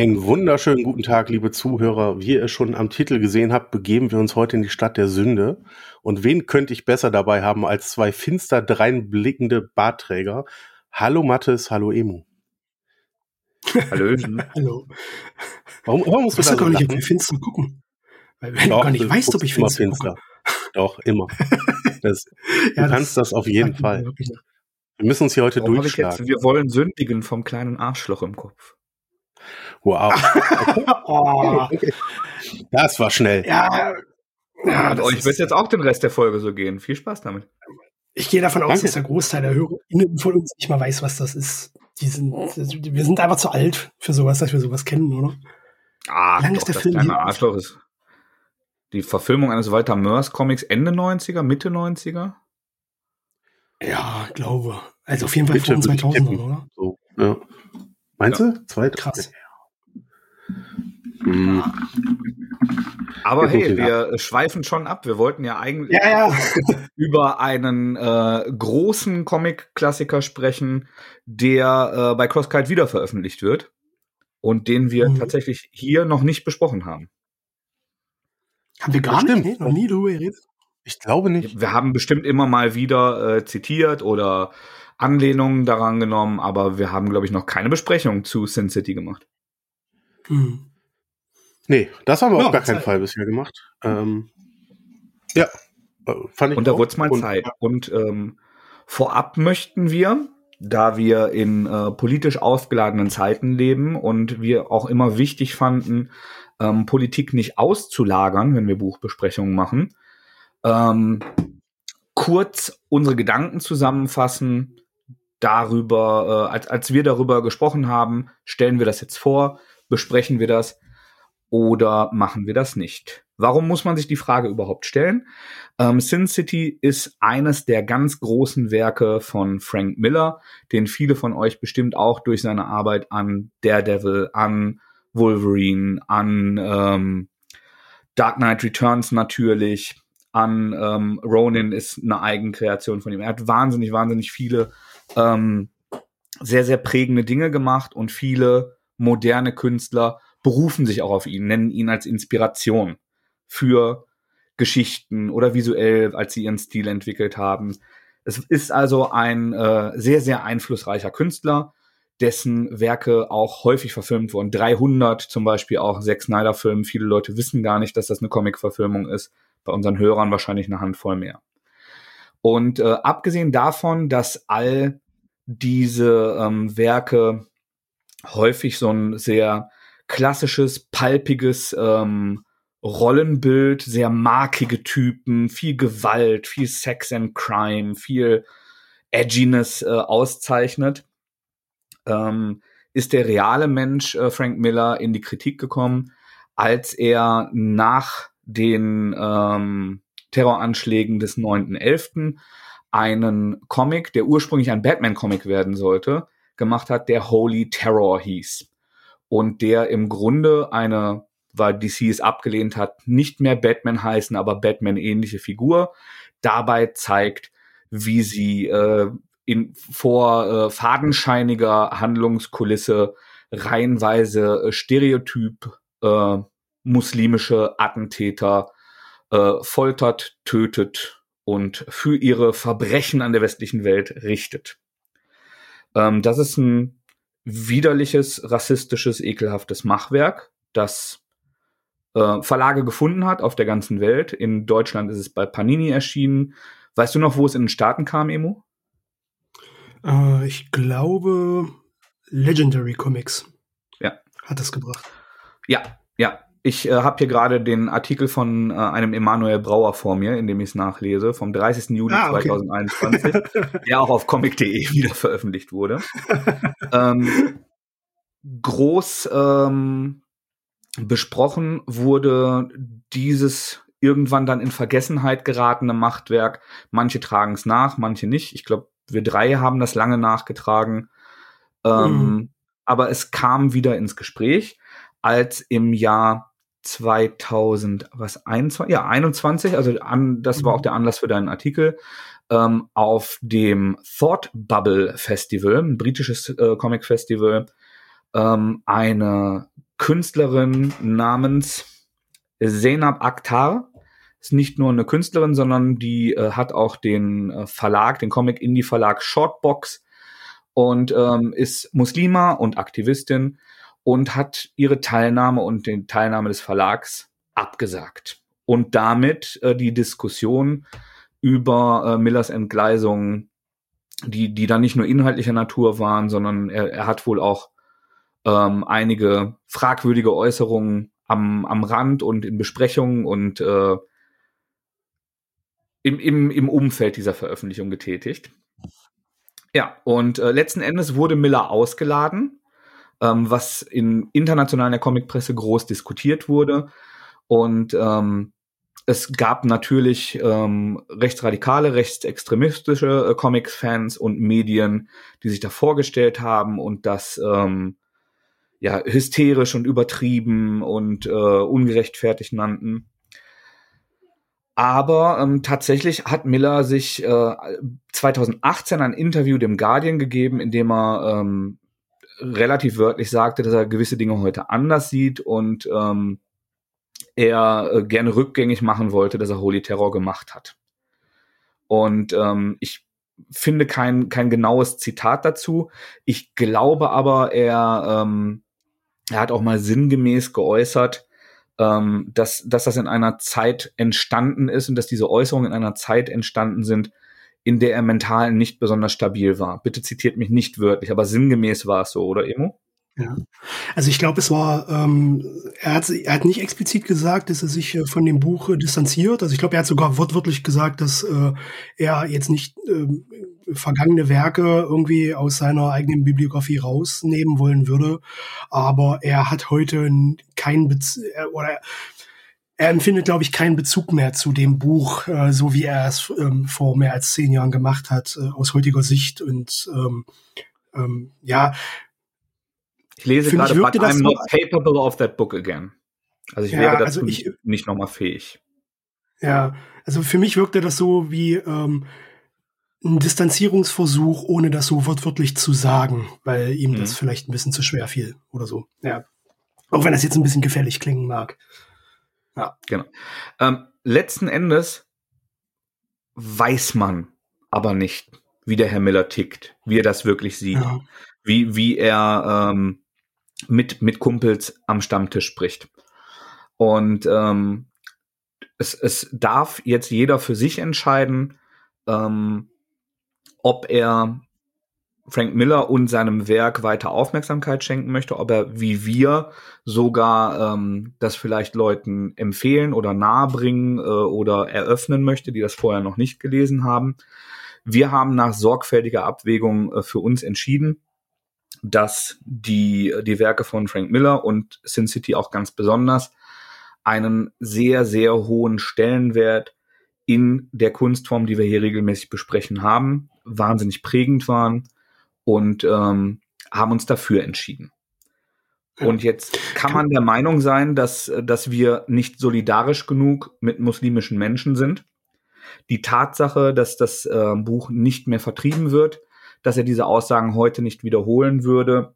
Einen wunderschönen guten Tag, liebe Zuhörer. Wie ihr schon am Titel gesehen habt, begeben wir uns heute in die Stadt der Sünde. Und wen könnte ich besser dabei haben als zwei finster dreinblickende Bartträger? Hallo Mattes, hallo Emu. Hallo. Hallo. Warum, warum musst du Ich da so gar nicht, ob du finster gucken. Weil wenn Doch, du gar nicht weißt, ob ich immer finster, gucke. Doch, immer. Das, Ja, du kannst das auf jeden Fall. Wir müssen uns hier heute Warum ich jetzt, durchschlagen. wir wollen sündigen vom kleinen Arschloch im Kopf. Wow. Oh, Das war schnell. ja, ja Und euch wird jetzt auch den Rest der Folge so gehen. Viel Spaß damit. ich gehe davon aus, Danke. dass der Großteil der HörerInnen von uns nicht mal weiß, was das ist. Die sind, wir sind einfach zu alt für sowas, dass wir sowas kennen, oder? Ah, Lang doch, ist der Film kleine? Arschloch ist die Verfilmung eines Walter Mörs Comics Ende 90er, Mitte 90er. Ja, glaube. Also auf jeden Fall vor den würde ich 2000 tippen. oder? So, ja. Meinst du? Zwei, Krass. Aber Ja, gut, hey, wir schweifen schon ab. Wir wollten ja eigentlich Ja, ja. über einen äh, großen Comic-Klassiker sprechen, der äh, bei CrossKite wieder veröffentlicht wird und den wir Mhm. tatsächlich hier noch nicht besprochen haben. Haben wir gar Das nicht, nee, noch nie darüber geredet. Ich glaube nicht. Wir haben bestimmt immer mal wieder äh, zitiert oder Anlehnungen daran genommen, aber wir haben, glaube ich, noch keine Besprechung zu Sin City gemacht. Hm. Nee, das haben wir Ja, auf gar keinen Zeit. Fall bisher gemacht. Ähm, ja, äh, fand ich Und da wurde es mal Und- Zeit. Und ähm, vorab möchten wir, da wir in äh, politisch aufgeladenen Zeiten leben und wir auch immer wichtig fanden, ähm, Politik nicht auszulagern, wenn wir Buchbesprechungen machen, ähm, kurz unsere Gedanken zusammenfassen darüber, äh, als, als wir darüber gesprochen haben, stellen wir das jetzt vor, besprechen wir das oder machen wir das nicht? Warum muss man sich die Frage überhaupt stellen? Ähm, Sin City ist eines der ganz großen Werke von Frank Miller, den viele von euch bestimmt auch durch seine Arbeit an Daredevil, an Wolverine, an ähm, Dark Knight Returns natürlich, an ähm, Ronin ist eine Eigenkreation von ihm. Er hat wahnsinnig, wahnsinnig viele ähm, sehr, sehr prägende Dinge gemacht und viele moderne Künstler berufen sich auch auf ihn, nennen ihn als Inspiration für Geschichten oder visuell, als sie ihren Stil entwickelt haben. Es ist also ein äh, sehr, sehr einflussreicher Künstler, dessen Werke auch häufig verfilmt wurden. 300 zum Beispiel auch Zack Snyder-Film. Viele Leute wissen gar nicht, dass das eine Comic-Verfilmung ist. Bei unseren Hörern wahrscheinlich eine Handvoll mehr. Und äh, abgesehen davon, dass all diese ähm, Werke häufig so ein sehr klassisches, palpiges ähm, Rollenbild, sehr markige Typen, viel Gewalt, viel Sex and Crime, viel Edginess äh, auszeichnet, ähm, ist der reale Mensch äh, Frank Miller in die Kritik gekommen, als er nach den ähm, Terroranschlägen des 9.11. einen Comic, der ursprünglich ein Batman-Comic werden sollte, gemacht hat, der Holy Terror hieß. Und der im Grunde eine, weil DC es abgelehnt hat, nicht mehr Batman heißen, aber Batman-ähnliche Figur, dabei zeigt, wie sie äh, in, vor äh, fadenscheiniger Handlungskulisse reihenweise äh, Stereotyp äh, muslimische Attentäter äh, foltert, tötet und für ihre Verbrechen an der westlichen Welt richtet. Ähm, das ist ein widerliches, rassistisches, ekelhaftes Machwerk, das äh, Verlage gefunden hat auf der ganzen Welt. In Deutschland ist es bei Panini erschienen. Weißt du noch, wo es in den Staaten kam, Emo? Äh, ich glaube, Legendary Comics Ja. hat das gebracht. Ja, ja. Ich äh, habe hier gerade den Artikel von äh, einem Emanuel Brauer vor mir, in dem ich es nachlese, vom 30. Juli Ah, okay. 2021, der auch auf comic.de wieder veröffentlicht wurde. ähm, groß ähm, besprochen wurde dieses irgendwann dann in Vergessenheit geratene Machtwerk. Manche tragen es nach, manche nicht. Ich glaube, wir drei haben das lange nachgetragen. Ähm, Mhm. Aber es kam wieder ins Gespräch, als im Jahr 2000, was 21, ja 21, also an, das war auch der Anlass für deinen Artikel, ähm, auf dem Thought Bubble Festival, ein britisches äh, Comic Festival, ähm, eine Künstlerin namens Zainab Akhtar. Ist nicht nur eine Künstlerin, sondern die äh, hat auch den äh, Verlag, den Comic-Indie-Verlag Shortbox und ähm, ist Muslima und Aktivistin und hat ihre Teilnahme und die Teilnahme des Verlags abgesagt. Und damit äh, die Diskussion über äh, Millers Entgleisung, die, die dann nicht nur inhaltlicher Natur waren, sondern er, er hat wohl auch ähm, einige fragwürdige Äußerungen am, am Rand und in Besprechungen und äh, im, im, im Umfeld dieser Veröffentlichung getätigt. Ja, und äh, letzten Endes wurde Miller ausgeladen, ähm, was in internationalen der Comicpresse groß diskutiert wurde. Und ähm, es gab natürlich ähm, rechtsradikale, rechtsextremistische äh, Comics-Fans und Medien, die sich da vorgestellt haben und das ähm, ja hysterisch und übertrieben und äh, ungerechtfertigt nannten. Aber ähm, tatsächlich hat Miller sich äh, 2018 ein Interview dem Guardian gegeben, in dem er ähm, relativ wörtlich sagte, dass er gewisse Dinge heute anders sieht und ähm, er äh, gerne rückgängig machen wollte, dass er Holy Terror gemacht hat. Und ähm, ich finde kein, kein genaues Zitat dazu. Ich glaube aber, er, ähm, er hat auch mal sinngemäß geäußert, ähm, dass, dass das in einer Zeit entstanden ist und dass diese Äußerungen in einer Zeit entstanden sind, in der er mental nicht besonders stabil war. Bitte zitiert mich nicht wörtlich, aber sinngemäß war es so, oder Emo? Ja. Also ich glaube, es war, ähm, er, hat, er hat nicht explizit gesagt, dass er sich äh, von dem Buch äh, distanziert. Also ich glaube, er hat sogar wortwörtlich gesagt, dass äh, er jetzt nicht äh, vergangene Werke irgendwie aus seiner eigenen Bibliografie rausnehmen wollen würde. Aber er hat heute keinen Bez oder er empfindet, glaube ich, keinen Bezug mehr zu dem Buch, äh, so wie er es ähm, vor mehr als zehn Jahren gemacht hat, äh, aus heutiger Sicht. Und ähm, ähm, ja, ich lese gerade, but I'm not capable of that book again. Also ich ja, wäre dazu also ich, nicht nochmal fähig. Ja, also für mich wirkte das so wie ähm, ein Distanzierungsversuch, ohne das so wortwörtlich zu sagen, weil ihm mhm. das vielleicht ein bisschen zu schwer fiel oder so. Ja. Auch wenn das jetzt ein bisschen gefällig klingen mag. Ja. Genau. Ähm, letzten Endes weiß man aber nicht, wie der Herr Miller tickt, wie er das wirklich sieht, ja. wie, wie er ähm, mit, mit Kumpels am Stammtisch spricht. Und ähm, es, es darf jetzt jeder für sich entscheiden, ähm, ob er Frank Miller und seinem Werk weiter Aufmerksamkeit schenken möchte, ob er wie wir sogar ähm, das vielleicht Leuten empfehlen oder nahebringen äh, oder eröffnen möchte, die das vorher noch nicht gelesen haben. Wir haben nach sorgfältiger Abwägung äh, für uns entschieden, dass die, die Werke von Frank Miller und Sin City auch ganz besonders einen sehr, sehr hohen Stellenwert in der Kunstform, die wir hier regelmäßig besprechen haben, wahnsinnig prägend waren und ähm, haben uns dafür entschieden. Und jetzt kann man der Meinung sein, dass, dass wir nicht solidarisch genug mit muslimischen Menschen sind. Die Tatsache, dass das äh, Buch nicht mehr vertrieben wird, dass er diese Aussagen heute nicht wiederholen würde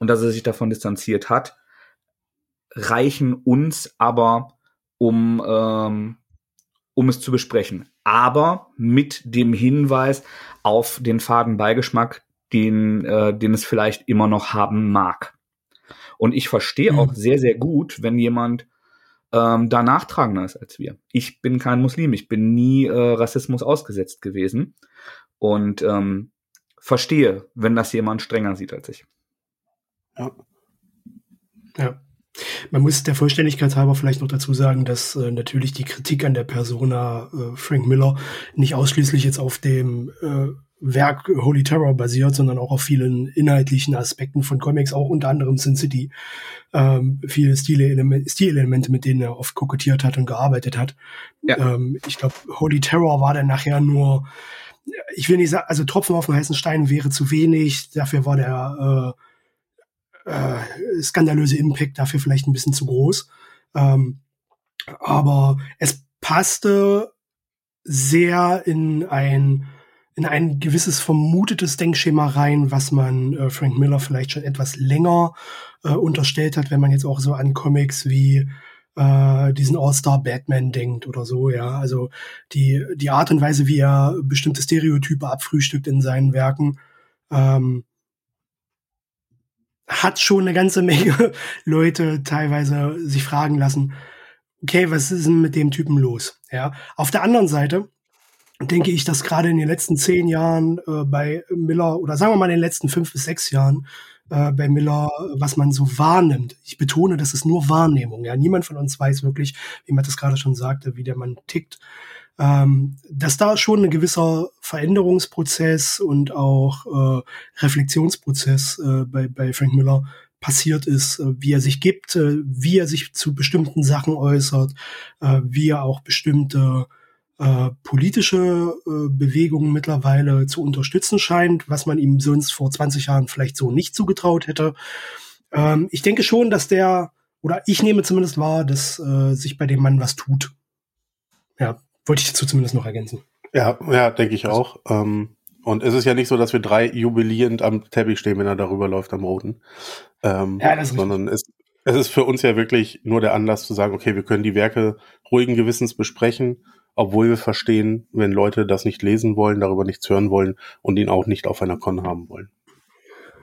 und dass er sich davon distanziert hat, reichen uns aber, um, ähm, um es zu besprechen. Aber mit dem Hinweis auf den faden Beigeschmack, den, äh, den es vielleicht immer noch haben mag. Und ich verstehe mhm. auch sehr, sehr gut, wenn jemand ähm, da nachtragender ist als wir. Ich bin kein Muslim, ich bin nie äh, Rassismus ausgesetzt gewesen. Und ähm, verstehe, wenn das jemand strenger sieht als ich. Ja. Ja. Man muss der Vollständigkeit halber vielleicht noch dazu sagen, dass äh, natürlich die Kritik an der Persona äh, Frank Miller nicht ausschließlich jetzt auf dem äh, Werk Holy Terror basiert, sondern auch auf vielen inhaltlichen Aspekten von Comics, auch unter anderem Sin City. Ähm, viele Stilelemente, Stilelemente, mit denen er oft kokettiert hat und gearbeitet hat. Ja. Ähm, ich glaube, Holy Terror war dann nachher nur ich will nicht sagen, also Tropfen auf den heißen Stein wäre zu wenig. Dafür war der äh, äh, skandalöse Impact dafür vielleicht ein bisschen zu groß. Ähm, aber es passte sehr in ein in ein gewisses vermutetes Denkschema rein, was man äh, Frank Miller vielleicht schon etwas länger äh, unterstellt hat, wenn man jetzt auch so an Comics wie äh, diesen All-Star Batman denkt oder so, ja. Also die, die Art und Weise, wie er bestimmte Stereotype abfrühstückt in seinen Werken, ähm, hat schon eine ganze Menge Leute teilweise sich fragen lassen, okay, was ist denn mit dem Typen los? Ja. Auf der anderen Seite denke ich, dass gerade in den letzten zehn Jahren äh, bei Miller oder sagen wir mal in den letzten fünf bis sechs Jahren äh, bei Miller, was man so wahrnimmt. Ich betone, das ist nur Wahrnehmung. Ja, niemand von uns weiß wirklich, wie man das gerade schon sagte, wie der Mann tickt. Ähm, dass da schon ein gewisser Veränderungsprozess und auch äh, Reflexionsprozess äh, bei, bei Frank Miller passiert ist, äh, wie er sich gibt, äh, wie er sich zu bestimmten Sachen äußert, äh, wie er auch bestimmte äh, politische äh, Bewegungen mittlerweile zu unterstützen scheint, was man ihm sonst vor 20 Jahren vielleicht so nicht zugetraut hätte. Ähm, ich denke schon, dass der, oder ich nehme zumindest wahr, dass äh, sich bei dem Mann was tut. Ja, wollte ich dazu zumindest noch ergänzen. Ja, ja, denke ich auch. Ähm, und es ist ja nicht so, dass wir drei jubilierend am Teppich stehen, wenn er darüber läuft am Roten. Ähm, ja, das ist sondern es, es ist für uns ja wirklich nur der Anlass zu sagen, okay, wir können die Werke ruhigen Gewissens besprechen obwohl wir verstehen, wenn Leute das nicht lesen wollen, darüber nichts hören wollen und ihn auch nicht auf einer Con haben wollen.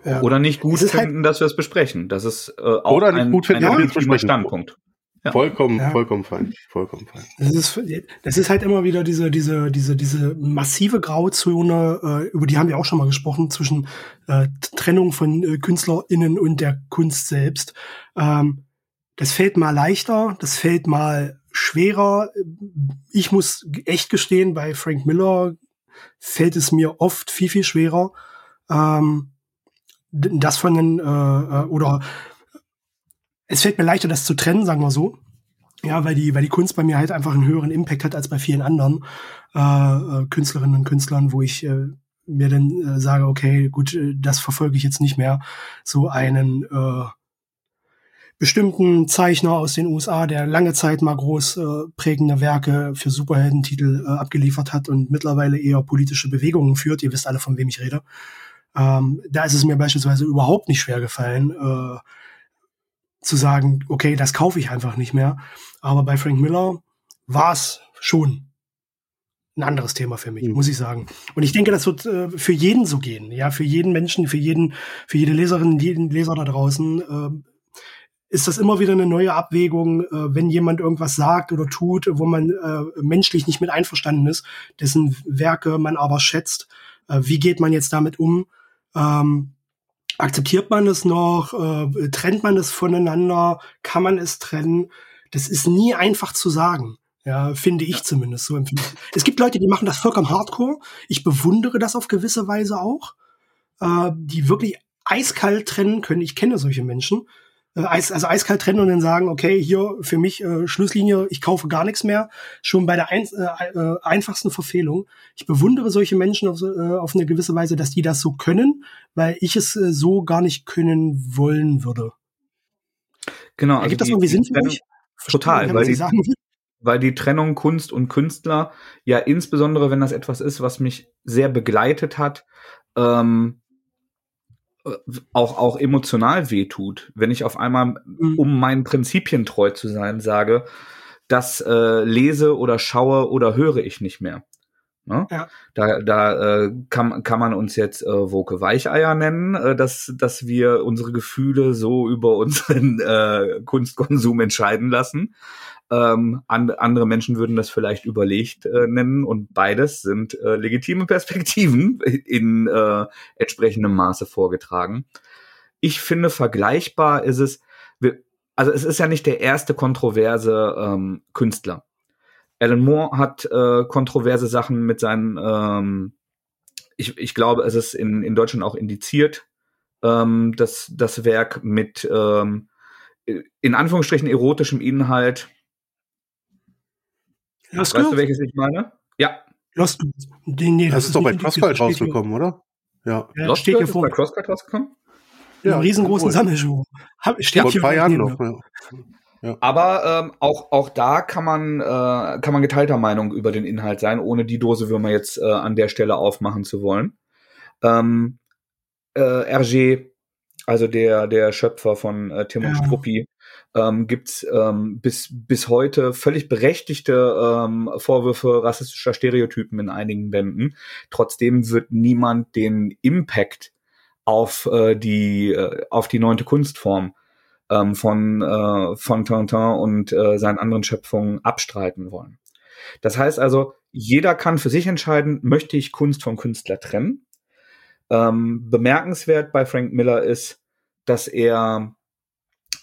Ja. Oder nicht gut halt finden, halt dass wir es besprechen. Das ist äh, auch Oder nicht ein, gut finden, ein legitimer Standpunkt. Ja. Vollkommen, ja. vollkommen fein, vollkommen fein. Das ist, das ist halt immer wieder diese, diese, diese, diese massive Grauzone, äh, über die haben wir auch schon mal gesprochen, zwischen äh, Trennung von äh, KünstlerInnen und der Kunst selbst. Ähm, das fällt mal leichter, das fällt mal schwerer. Ich muss echt gestehen, bei Frank Miller fällt es mir oft viel, viel schwerer. Ähm, das von den, äh, äh, oder es fällt mir leichter, das zu trennen, sagen wir so. Ja, weil die, weil die Kunst bei mir halt einfach einen höheren Impact hat als bei vielen anderen äh, äh Künstlerinnen und Künstlern, wo ich äh, mir dann äh, sage, okay, gut, äh, das verfolge ich jetzt nicht mehr. So einen äh, bestimmten Zeichner aus den USA, der lange Zeit mal groß äh, prägende Werke für Superheldentitel äh, abgeliefert hat und mittlerweile eher politische Bewegungen führt. Ihr wisst alle, von wem ich rede. Ähm, da ist es mir beispielsweise überhaupt nicht schwer gefallen, äh, zu sagen, okay, das kaufe ich einfach nicht mehr. Aber bei Frank Miller war es schon ein anderes Thema für mich, mhm. muss ich sagen. Und ich denke, das wird äh, für jeden so gehen, ja, für jeden Menschen, für jeden, für jede Leserin, jeden Leser da draußen. Äh, ist das immer wieder eine neue Abwägung, äh, wenn jemand irgendwas sagt oder tut, wo man äh, menschlich nicht mit einverstanden ist, dessen Werke man aber schätzt. Äh, wie geht man jetzt damit um? Ähm, akzeptiert man es noch? Äh, trennt man es voneinander? Kann man es trennen? Das ist nie einfach zu sagen. Ja, finde ich ja. zumindest so Es gibt Leute, die machen das vollkommen hardcore. Ich bewundere das auf gewisse Weise auch, äh, die wirklich eiskalt trennen können. Ich kenne solche Menschen äh, also eiskalt trennen und dann sagen, okay, hier für mich äh, Schlusslinie, ich kaufe gar nichts mehr, schon bei der ein, äh, äh, einfachsten Verfehlung. Ich bewundere solche Menschen auf, äh, auf eine gewisse Weise, dass die das so können, weil ich es äh, so gar nicht können wollen würde. Genau. Also Ergibt das irgendwie Sinn für mich? Total, weil die, weil die Trennung Kunst und Künstler ja insbesondere, wenn das etwas ist, was mich sehr begleitet hat, ähm, auch, auch emotional wehtut, wenn ich auf einmal, mhm. um meinen Prinzipien treu zu sein, sage, das äh, lese oder schaue oder höre ich nicht mehr. Ne? Ja. Da, da äh, kann, kann man uns jetzt äh, Woke Weicheier nennen, äh, dass, dass wir unsere Gefühle so über unseren äh, Kunstkonsum entscheiden lassen. Ähm, and, andere Menschen würden das vielleicht überlegt äh, nennen und beides sind äh, legitime Perspektiven in äh, entsprechendem Maße vorgetragen. Ich finde, vergleichbar ist es, wir, also es ist ja nicht der erste kontroverse ähm, Künstler. Alan Moore hat äh, kontroverse Sachen mit seinen, ähm, ich, ich glaube, es ist in, in Deutschland auch indiziert, ähm, das, das Werk mit ähm, in Anführungsstrichen erotischem Inhalt Lost weißt Girls? du, welches ich meine? Ja. Lost Girls. Nee, nee, das, das ist doch bei Crosscut rausgekommen, oder? Ja. ja Lost steht Girls ist bei Crosscut rausgekommen? Ja, einen riesengroßen Sammelschuh. Steht Vor ein paar Jahren noch. Ja. Ja. Aber ähm, auch, auch da kann man, äh, kann man geteilter Meinung über den Inhalt sein, ohne die Dose Würmer jetzt äh, an der Stelle aufmachen zu wollen. Ähm, äh, RG, also der, der Schöpfer von äh, Tim und ja. Struppi, ähm, gibt ähm, bis, bis heute völlig berechtigte ähm, Vorwürfe rassistischer Stereotypen in einigen Bänden. Trotzdem wird niemand den Impact auf äh, die äh, auf die neunte Kunstform ähm, von äh, von Tintin und äh, seinen anderen Schöpfungen abstreiten wollen. Das heißt also, jeder kann für sich entscheiden, möchte ich Kunst vom Künstler trennen. Ähm, bemerkenswert bei Frank Miller ist, dass er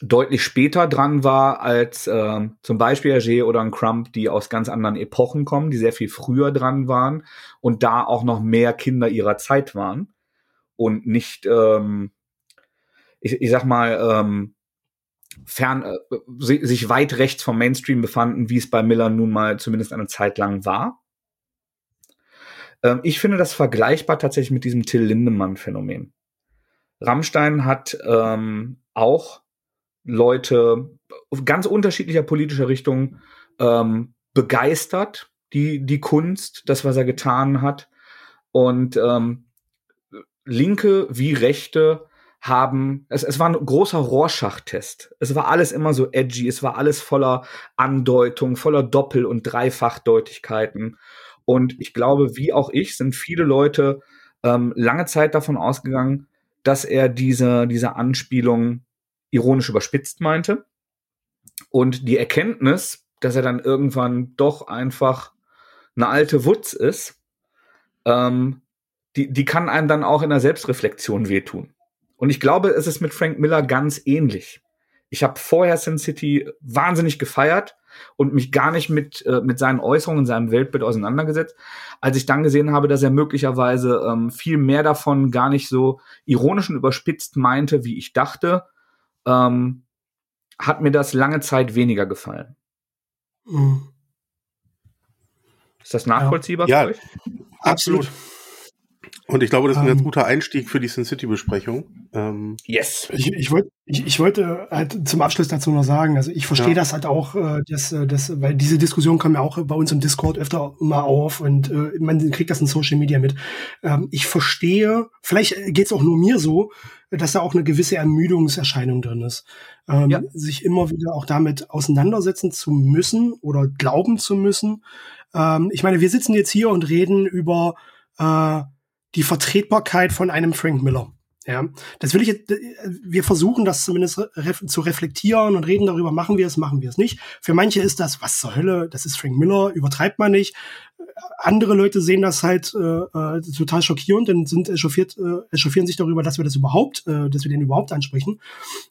deutlich später dran war als äh, zum Beispiel Hergé oder ein Crump, die aus ganz anderen Epochen kommen, die sehr viel früher dran waren und da auch noch mehr Kinder ihrer Zeit waren und nicht, ähm, ich, ich sag mal, ähm, fern, äh, sich weit rechts vom Mainstream befanden, wie es bei Miller nun mal zumindest eine Zeit lang war. Ähm, ich finde das vergleichbar tatsächlich mit diesem Till Lindemann-Phänomen. Rammstein hat ähm, auch Leute ganz unterschiedlicher politischer Richtung ähm, begeistert, die, die Kunst, das, was er getan hat. Und ähm, Linke wie Rechte haben, es, es war ein großer Rorschach-Test. Es war alles immer so edgy, es war alles voller Andeutung, voller Doppel- und Dreifachdeutigkeiten. Und ich glaube, wie auch ich, sind viele Leute ähm, lange Zeit davon ausgegangen, dass er diese, diese Anspielung ironisch überspitzt meinte. Und die Erkenntnis, dass er dann irgendwann doch einfach eine alte Wutz ist, ähm, die, die kann einem dann auch in der Selbstreflexion wehtun. Und ich glaube, es ist mit Frank Miller ganz ähnlich. Ich habe vorher Sin City wahnsinnig gefeiert und mich gar nicht mit, äh, mit seinen Äußerungen, seinem Weltbild auseinandergesetzt. Als ich dann gesehen habe, dass er möglicherweise ähm, viel mehr davon gar nicht so ironisch und überspitzt meinte, wie ich dachte, ähm, hat mir das lange Zeit weniger gefallen. Mhm. Ist das nachvollziehbar ja. für euch? Absolut. Und ich glaube, das ist ein ähm, ganz guter Einstieg für die Sin City-Besprechung. Ähm, yes. Ich, ich, wollt, ich, ich wollte halt zum Abschluss dazu noch sagen, also ich verstehe ja. das halt auch, äh, dass, äh, dass, weil diese Diskussion kam ja auch bei uns im Discord öfter mal auf und äh, man kriegt das in Social Media mit. Ähm, ich verstehe, vielleicht geht's auch nur mir so, dass da auch eine gewisse Ermüdungserscheinung drin ist. Ähm, ja. Sich immer wieder auch damit auseinandersetzen zu müssen oder glauben zu müssen. Ähm, ich meine, wir sitzen jetzt hier und reden über äh, die Vertretbarkeit von einem Frank Miller. Ja, das will ich jetzt, wir versuchen das zumindest zu reflektieren und reden darüber, machen wir es, machen wir es nicht. Für manche ist das, was zur Hölle, das ist Frank Miller, übertreibt man nicht. Andere Leute sehen das halt äh, äh, total schockierend und sind echauffiert, äh, echauffieren sich darüber, dass wir das überhaupt, äh, dass wir den überhaupt ansprechen.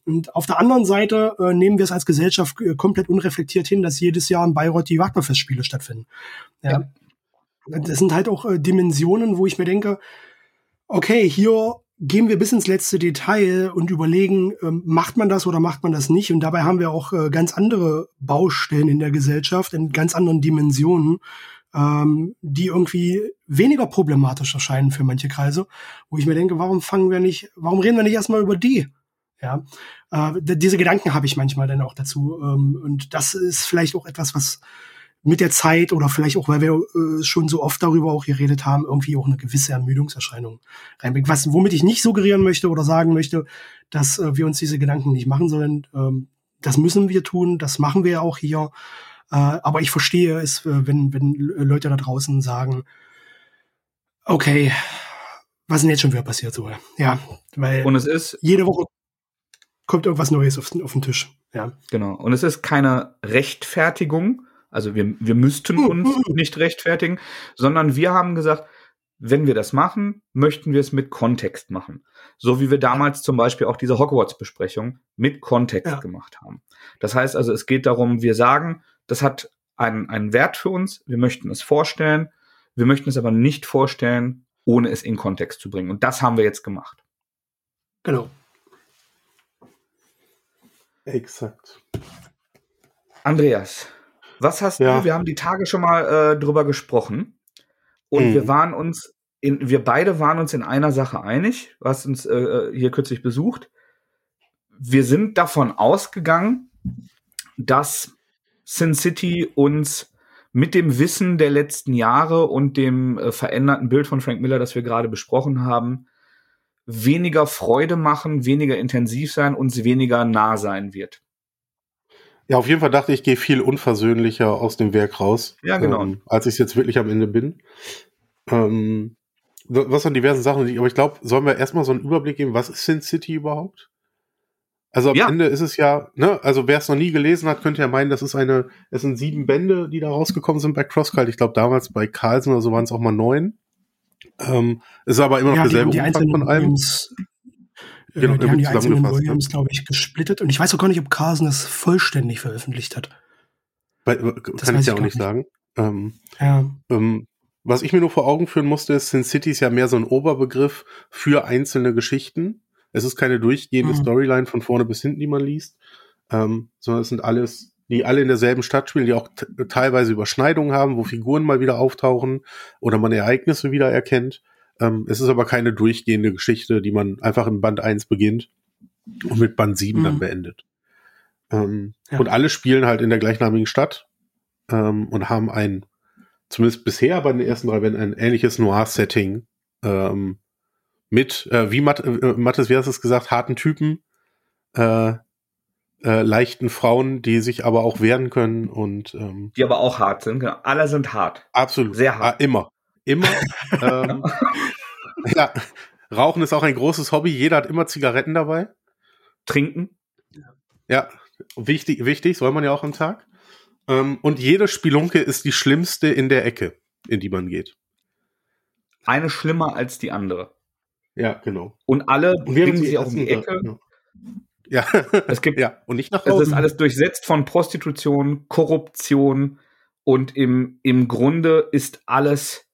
Und auf der anderen Seite äh, nehmen wir es als Gesellschaft äh, komplett unreflektiert hin, dass jedes Jahr in Bayreuth die Wagnerfestspiele stattfinden. Ja. ja. Das sind halt auch äh, Dimensionen, wo ich mir denke, okay, hier gehen wir bis ins letzte Detail und überlegen, ähm, macht man das oder macht man das nicht? Und dabei haben wir auch äh, ganz andere Baustellen in der Gesellschaft, in ganz anderen Dimensionen, ähm, die irgendwie weniger problematisch erscheinen für manche Kreise, wo ich mir denke, warum fangen wir nicht, warum reden wir nicht erstmal über die? Ja, äh, diese Gedanken habe ich manchmal dann auch dazu. Ähm, und das ist vielleicht auch etwas, was mit der Zeit oder vielleicht auch, weil wir äh, schon so oft darüber auch geredet haben, irgendwie auch eine gewisse Ermüdungserscheinung reinbringt. Was, womit ich nicht suggerieren möchte oder sagen möchte, dass äh, wir uns diese Gedanken nicht machen sollen. Ähm, das müssen wir tun, das machen wir auch hier. Äh, aber ich verstehe es, äh, wenn, wenn Leute da draußen sagen, okay, was ist denn jetzt schon wieder passiert so? Ja, weil Und es ist jede Woche kommt irgendwas Neues auf, auf den Tisch. Ja. Genau. Und es ist keine Rechtfertigung also wir, wir müssten hm, uns hm. nicht rechtfertigen, sondern wir haben gesagt, wenn wir das machen, möchten wir es mit Kontext machen. So wie wir damals zum Beispiel auch diese Hogwarts-Besprechung mit Kontext ja. gemacht haben. Das heißt also, es geht darum, wir sagen, das hat einen, einen Wert für uns, wir möchten es vorstellen, wir möchten es aber nicht vorstellen, ohne es in Kontext zu bringen. Und das haben wir jetzt gemacht. Genau. Exakt. Andreas, was hast ja. du? Wir haben die Tage schon mal äh, drüber gesprochen und mhm. wir waren uns in, wir beide waren uns in einer Sache einig, was uns äh, hier kürzlich besucht. Wir sind davon ausgegangen, dass Sin City uns mit dem Wissen der letzten Jahre und dem äh, veränderten Bild von Frank Miller, das wir gerade besprochen haben, weniger Freude machen, weniger intensiv sein, uns weniger nah sein wird. Ja, auf jeden Fall dachte ich, ich gehe viel unversöhnlicher aus dem Werk raus. Ja, genau. Ähm, als ich jetzt wirklich am Ende bin. Ähm, was sind diverse Sachen, aber ich glaube, sollen wir erstmal so einen Überblick geben, was ist Sin City überhaupt? Also am Ja. Ende ist es ja, ne, also wer es noch nie gelesen hat, könnte ja meinen, das ist eine, es sind sieben Bände, die da rausgekommen sind bei Crosscult. Ich glaube, damals bei Carlsen oder so waren es auch mal neun. Ähm, ist aber immer noch Ja, derselbe Umfang von allem. Volumes, äh, Genau, die haben die einzelnen zusammengefasst, ne? Volumes, glaube ich, gesplittet. Und ich weiß auch gar nicht, ob Carson das vollständig veröffentlicht hat. Bei, kann weiß ich ich ja auch nicht sagen. Ähm, Ja, Ähm, was ich mir nur vor Augen führen musste, ist, Sin City ist ja mehr so ein Oberbegriff für einzelne Geschichten. Es ist keine durchgehende Mhm. Storyline von vorne bis hinten, die man liest, ähm, sondern es sind alles, die alle in derselben Stadt spielen, die auch teilweise Überschneidungen haben, wo Figuren mal wieder auftauchen oder man Ereignisse wieder erkennt. Ähm, es ist aber keine durchgehende Geschichte, die man einfach in Band 1 beginnt und mit Band 7 dann Mhm. beendet. Ähm, Ja. Und alle spielen halt in der gleichnamigen Stadt ähm, und haben ein, zumindest bisher bei den ersten drei Bänden, ein ähnliches Noir-Setting ähm, mit, äh, wie Matt, äh, Mattes, wie hast du es gesagt, harten Typen, äh, äh, leichten Frauen, die sich aber auch wehren können und ähm, Die aber auch hart sind. Genau. Alle sind hart. absolut. Sehr hart. Ah, immer. Immer. ähm, ja. Rauchen ist auch ein großes Hobby. Jeder hat immer Zigaretten dabei. Trinken. Ja, wichtig, wichtig, soll man ja auch am Tag. Ähm, und jede Spelunke ist die schlimmste in der Ecke, in die man geht. Eine schlimmer als die andere. Ja, genau. Und alle Und bringen sie auch um die Ecke. Ja. Es gibt ja, und nicht nach Es ist alles durchsetzt von Prostitution, Korruption und im, im Grunde ist alles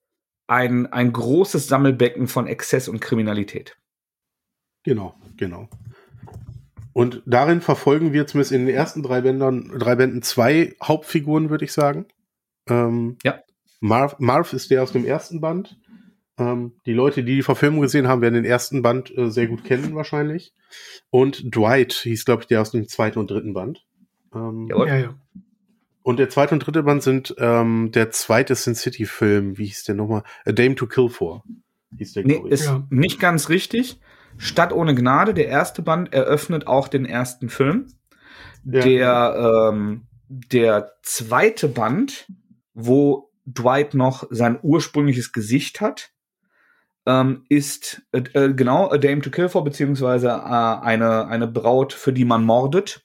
ein, ein großes Sammelbecken von Exzess und Kriminalität. Genau, genau. Und darin verfolgen wir zumindest in den ersten drei Bändern, drei Bänden zwei Hauptfiguren, würde ich sagen. Ähm, Ja. Marv, Marv ist der aus dem ersten Band. Ähm, die Leute, die die Verfilmung gesehen haben, werden den ersten Band äh, sehr gut kennen wahrscheinlich. Und Dwight hieß, glaube ich, der aus dem zweiten und dritten Band. Ähm, Jawohl. ja, ja. Und der zweite und dritte Band sind ähm, der zweite Sin City-Film. Wie hieß der nochmal? A Dame to Kill For. Hieß der, Nee, ich. ist Ja. nicht ganz richtig. Stadt ohne Gnade, der erste Band, eröffnet auch den ersten Film. Ja. Der, ähm, der zweite Band, wo Dwight noch sein ursprüngliches Gesicht hat, ähm, ist äh, äh, genau A Dame to Kill For, beziehungsweise äh, eine, eine Braut, für die man mordet.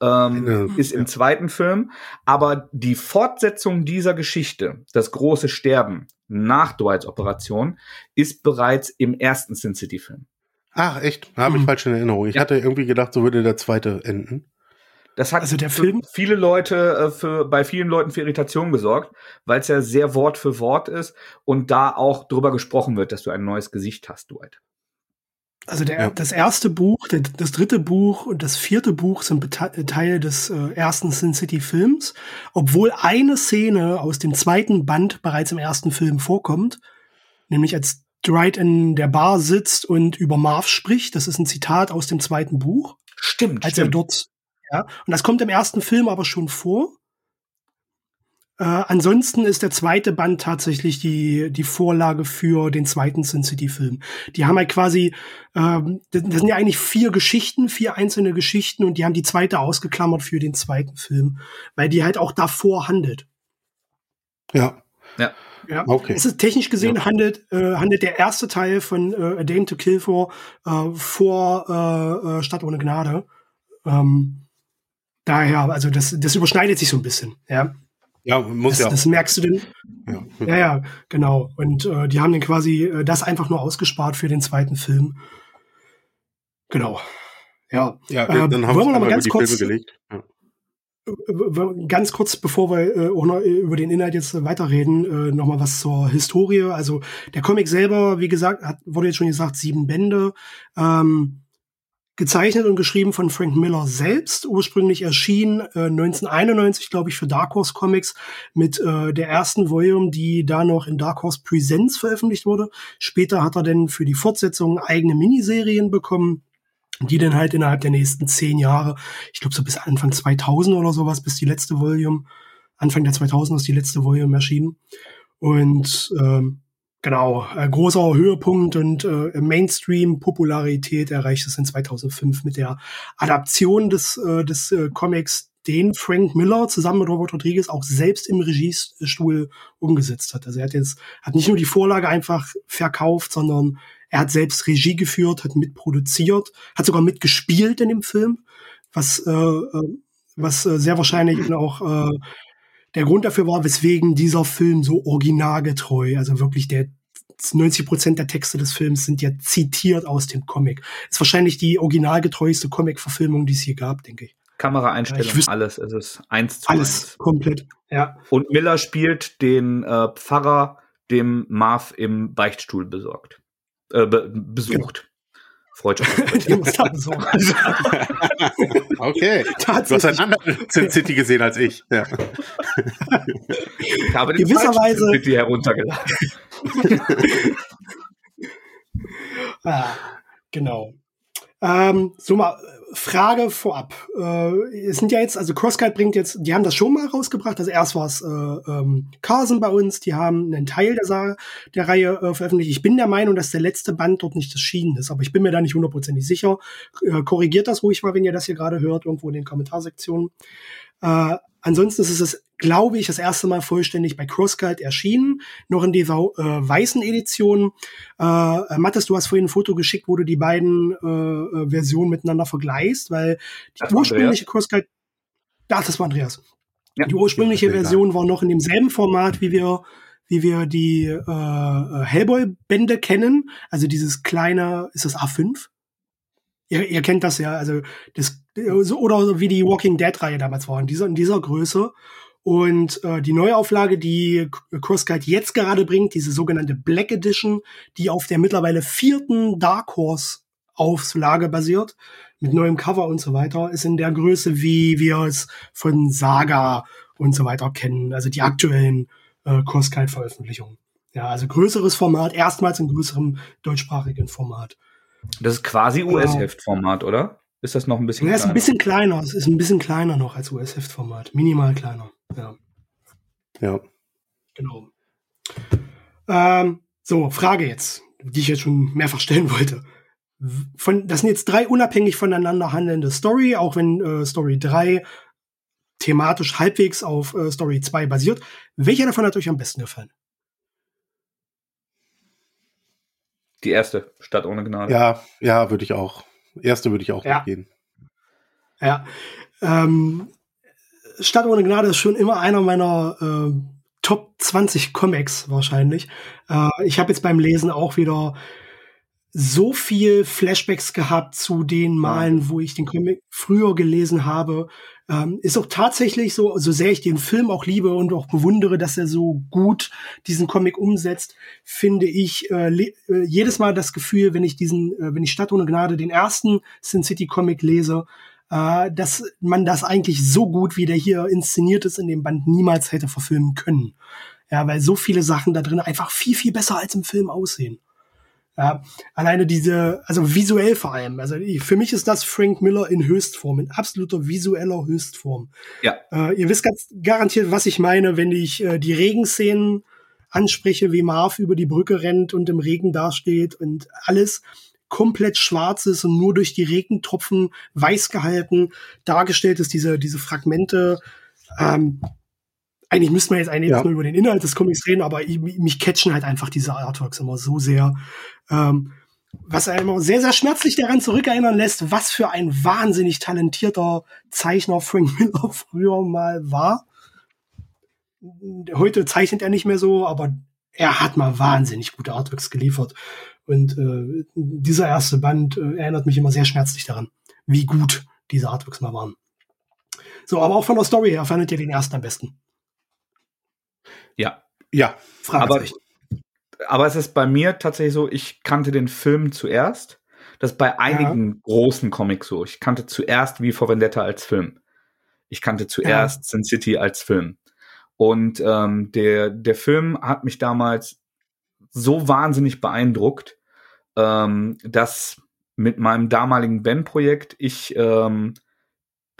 Ähm, Eine- ist im ja. zweiten Film. Aber die Fortsetzung dieser Geschichte, das große Sterben nach Dwights Operation, ist bereits im ersten Sin City-Film. Ach, echt? Habe ich Mhm. falsch in Erinnerung. Ich Ja. hatte irgendwie gedacht, so würde der zweite enden. Das hat Also der für Film- viele Leute, äh, für, bei vielen Leuten für Irritation gesorgt, weil es ja sehr Wort für Wort ist und da auch drüber gesprochen wird, dass du ein neues Gesicht hast, Dwight. Also der, Ja. das erste Buch, das dritte Buch und das vierte Buch sind bete- Teil des äh, ersten Sin City Films, obwohl eine Szene aus dem zweiten Band bereits im ersten Film vorkommt, nämlich als Dwight in der Bar sitzt und über Marv spricht. Das ist ein Zitat aus dem zweiten Buch, Stimmt, als er dort, ja, und das kommt im ersten Film aber schon vor. Äh, ansonsten ist der zweite Band tatsächlich die, die Vorlage für den zweiten Sin City-Film. Die haben halt quasi, ähm, das, das sind ja eigentlich vier Geschichten, vier einzelne Geschichten und die haben die zweite ausgeklammert für den zweiten Film, weil die halt auch davor handelt. Ja. Ja. Ja. Okay. Es ist technisch gesehen Ja. handelt, äh, handelt der erste Teil von äh, A Dame to Kill For äh, vor äh, äh, Stadt ohne Gnade. Ähm, daher, also das, das überschneidet sich so ein bisschen, ja. Ja, muss Das, ja. das merkst du denn, ja. ja, ja, genau. Und äh, die haben dann quasi äh, das einfach nur ausgespart für den zweiten Film. Genau. Ja. Ja, Äh, dann haben wir über ganz kurz- Filme gelegt. Ja. W- Ganz kurz, bevor wir äh, auch noch über den Inhalt jetzt äh, weiterreden, äh, noch mal was zur Historie. Also der Comic selber, wie gesagt, hat, wurde jetzt schon gesagt, sieben Bände. Ähm, gezeichnet und geschrieben von Frank Miller selbst. Ursprünglich erschien äh, 1991, glaube ich, für Dark Horse Comics mit äh, der ersten Volume, die da noch in Dark Horse Presents veröffentlicht wurde. Später hat er dann für die Fortsetzung eigene Miniserien bekommen. die dann halt innerhalb der nächsten zehn Jahre, ich glaube so bis Anfang 2000 oder sowas, bis die letzte Volume, Anfang der 2000 ist die letzte Volume erschienen. Und ähm, genau, äh, großer Höhepunkt und äh, Mainstream-Popularität erreicht es in 2005 mit der Adaption des, äh, des äh, Comics, den Frank Miller zusammen mit Robert Rodriguez auch selbst im Regiestuhl umgesetzt hat. Also er hat jetzt hat nicht nur die Vorlage einfach verkauft, sondern er hat selbst Regie geführt, hat mitproduziert, hat sogar mitgespielt in dem Film, was äh, äh was äh, sehr wahrscheinlich auch äh, der Grund dafür war, weswegen dieser Film so originalgetreu, also wirklich der 90 Prozent der Texte des Films sind ja zitiert aus dem Comic. Ist wahrscheinlich die originalgetreueste Comic-Verfilmung, die es hier gab, denke ich. Kameraeinstellung, ja, alles. Es ist eins zu alles eins. komplett. Ja. Und Miller spielt den äh, Pfarrer, dem Marv im Beichtstuhl besorgt, äh, be besucht. Freut sich. okay. Du hast einen anderen Sin City gesehen als ich. Ja. Ich habe den Gewisserweise Sin City heruntergeladen. ah, genau. Ähm, so mal Frage vorab. Äh, es sind ja jetzt, also CrossCut bringt jetzt, die haben das schon mal rausgebracht. Also erst war es äh, ähm, Carson bei uns, die haben einen Teil der, der Reihe äh, veröffentlicht. Ich bin der Meinung, dass der letzte Band dort nicht erschienen ist, aber ich bin mir da nicht hundertprozentig sicher. Äh, korrigiert das ruhig mal, wenn ihr das hier gerade hört, irgendwo in den Kommentarsektionen. Äh, ansonsten ist es, glaube ich, das erste Mal vollständig bei CrossCult erschienen, noch in dieser äh, weißen Edition. Äh, Mathis, du hast vorhin ein Foto geschickt, wo du die beiden äh, äh Versionen miteinander vergleichst, weil die ursprüngliche CrossCult, ach, das war Andreas. Ja, die ursprüngliche Version war noch in demselben Format, wie wir wie wir die äh, äh, Hellboy-Bände kennen. Also dieses kleine, ist das A5? Ihr, ihr kennt das ja, also das oder wie die Walking Dead-Reihe damals war, in dieser, in dieser Größe. Und äh, die Neuauflage, die CrossGuide jetzt gerade bringt, diese sogenannte Black Edition, die auf der mittlerweile vierten Dark Horse Auflage basiert, mit neuem Cover und so weiter, ist in der Größe, wie wir es von Saga und so weiter kennen, also die aktuellen äh, CrossGuide-Veröffentlichungen. Ja, also größeres Format, erstmals in größerem deutschsprachigen Format. Das ist quasi US-Heftformat, oder? Ist das noch ein bisschen ja, kleiner? ist ein bisschen kleiner. Es ist ein bisschen kleiner noch als US-Heftformat. Minimal kleiner. Ja. Ja. Genau. Ähm, so, Frage jetzt, die ich jetzt schon mehrfach stellen wollte. Von, das sind jetzt drei unabhängig voneinander handelnde Story, auch wenn äh, Story 3 thematisch halbwegs auf äh, Story 2 basiert. Welcher davon hat euch am besten gefallen? Die erste, Stadt ohne Gnade. Ja, ja, würde ich auch. Erste würde ich auch ja. gehen. Ja. Ähm, Stadt ohne Gnade ist schon immer einer meiner äh, Top 20 Comics wahrscheinlich. Äh, ich habe jetzt beim Lesen auch wieder so viel Flashbacks gehabt zu den Malen, wo ich den Comic früher gelesen habe. Ähm, ist auch tatsächlich so, so sehr ich den Film auch liebe und auch bewundere, dass er so gut diesen Comic umsetzt, finde ich äh, äh, jedes Mal das Gefühl, wenn ich diesen, äh, wenn ich Stadt ohne Gnade den ersten Sin City Comic lese, äh, dass man das eigentlich so gut, wie der hier inszeniert ist, in dem Band niemals hätte verfilmen können. Ja, weil so viele Sachen da drin einfach viel, viel besser als im Film aussehen. Ja, alleine diese, also visuell vor allem. Also für mich ist das Frank Miller in Höchstform, in absoluter visueller Höchstform. Ja. Äh, ihr wisst ganz garantiert, was ich meine, wenn ich äh, die Regenszenen anspreche, wie Marv über die Brücke rennt und im Regen dasteht und alles komplett schwarz ist und nur durch die Regentropfen weiß gehalten dargestellt ist, diese, diese Fragmente. Ähm, eigentlich müsste man jetzt eigentlich ja. nur über den Inhalt des Comics reden, aber ich, mich catchen halt einfach diese Artworks immer so sehr. Ähm, was einem immer sehr, sehr schmerzlich daran zurückerinnern lässt, was für ein wahnsinnig talentierter Zeichner Frank Miller früher mal war. Heute zeichnet er nicht mehr so, aber er hat mal wahnsinnig gute Artworks geliefert. Und äh, dieser erste Band äh, erinnert mich immer sehr schmerzlich daran, wie gut diese Artworks mal waren. So, aber auch von der Story her fandet ihr den ersten am besten. Ja. Ja. Aber, aber es ist bei mir tatsächlich so, ich kannte den Film zuerst. Das ist bei einigen ja. großen Comics so. Ich kannte zuerst wie vor Vendetta als Film. Ich kannte zuerst ja. Sin City als Film. Und ähm, der, der Film hat mich damals so wahnsinnig beeindruckt, ähm, dass mit meinem damaligen Bandprojekt ich ähm,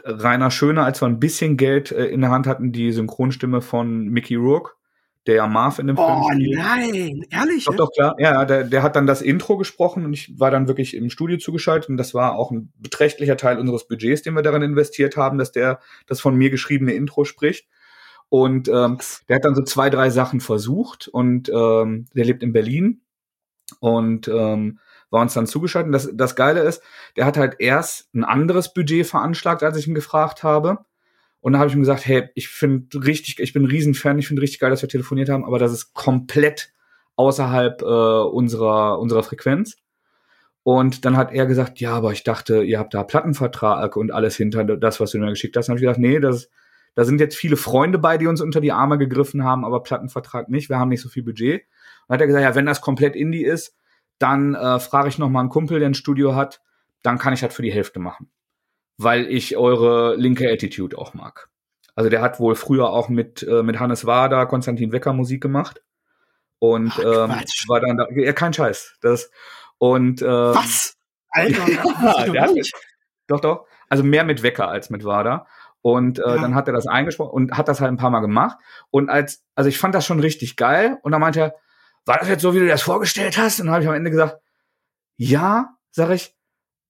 Rainer Schöner, als wir ein bisschen Geld äh, in der Hand hatten, die Synchronstimme von Mickey Rourke, der ja Marv in dem oh, Film spielt. Oh nein, ehrlich? Doch, doch, klar. Ja, der, der hat dann das Intro gesprochen und ich war dann wirklich im Studio zugeschaltet und das war auch ein beträchtlicher Teil unseres Budgets, den wir darin investiert haben, dass der das von mir geschriebene Intro spricht. Und ähm, der hat dann so zwei, drei Sachen versucht und ähm, der lebt in Berlin und ähm, war uns dann zugeschaltet. Das, das Geile ist, der hat halt erst ein anderes Budget veranschlagt, als ich ihn gefragt habe. Und dann habe ich ihm gesagt, hey, ich finde richtig, ich bin ein Riesenfan, ich finde richtig geil, dass wir telefoniert haben, aber das ist komplett außerhalb äh, unserer, unserer Frequenz. Und dann hat er gesagt, ja, aber ich dachte, ihr habt da Plattenvertrag und alles hinter das, was du mir geschickt hast. Dann habe ich gesagt, nee, das, da sind jetzt viele Freunde bei, die uns unter die Arme gegriffen haben, aber Plattenvertrag nicht, wir haben nicht so viel Budget. Und dann hat er gesagt, ja, wenn das komplett Indie ist, dann äh, frage ich noch mal einen Kumpel, der ein Studio hat, dann kann ich das für die Hälfte machen. Weil ich eure linke Attitude auch mag. Also der hat wohl früher auch mit, äh, mit Hannes Wader, Konstantin Wecker Musik gemacht. Und Ach, ähm, war dann da, ja, kein Scheiß. Das, und, ähm, Was? Alter, ja, der hat, doch, doch. Also mehr mit Wecker als mit Wader. Und äh, ja. dann hat er das eingesprochen und hat das halt ein paar Mal gemacht. Und als, also ich fand das schon richtig geil. Und dann meinte er, war das jetzt so, wie du das vorgestellt hast? Und dann habe ich am Ende gesagt, ja, sag ich,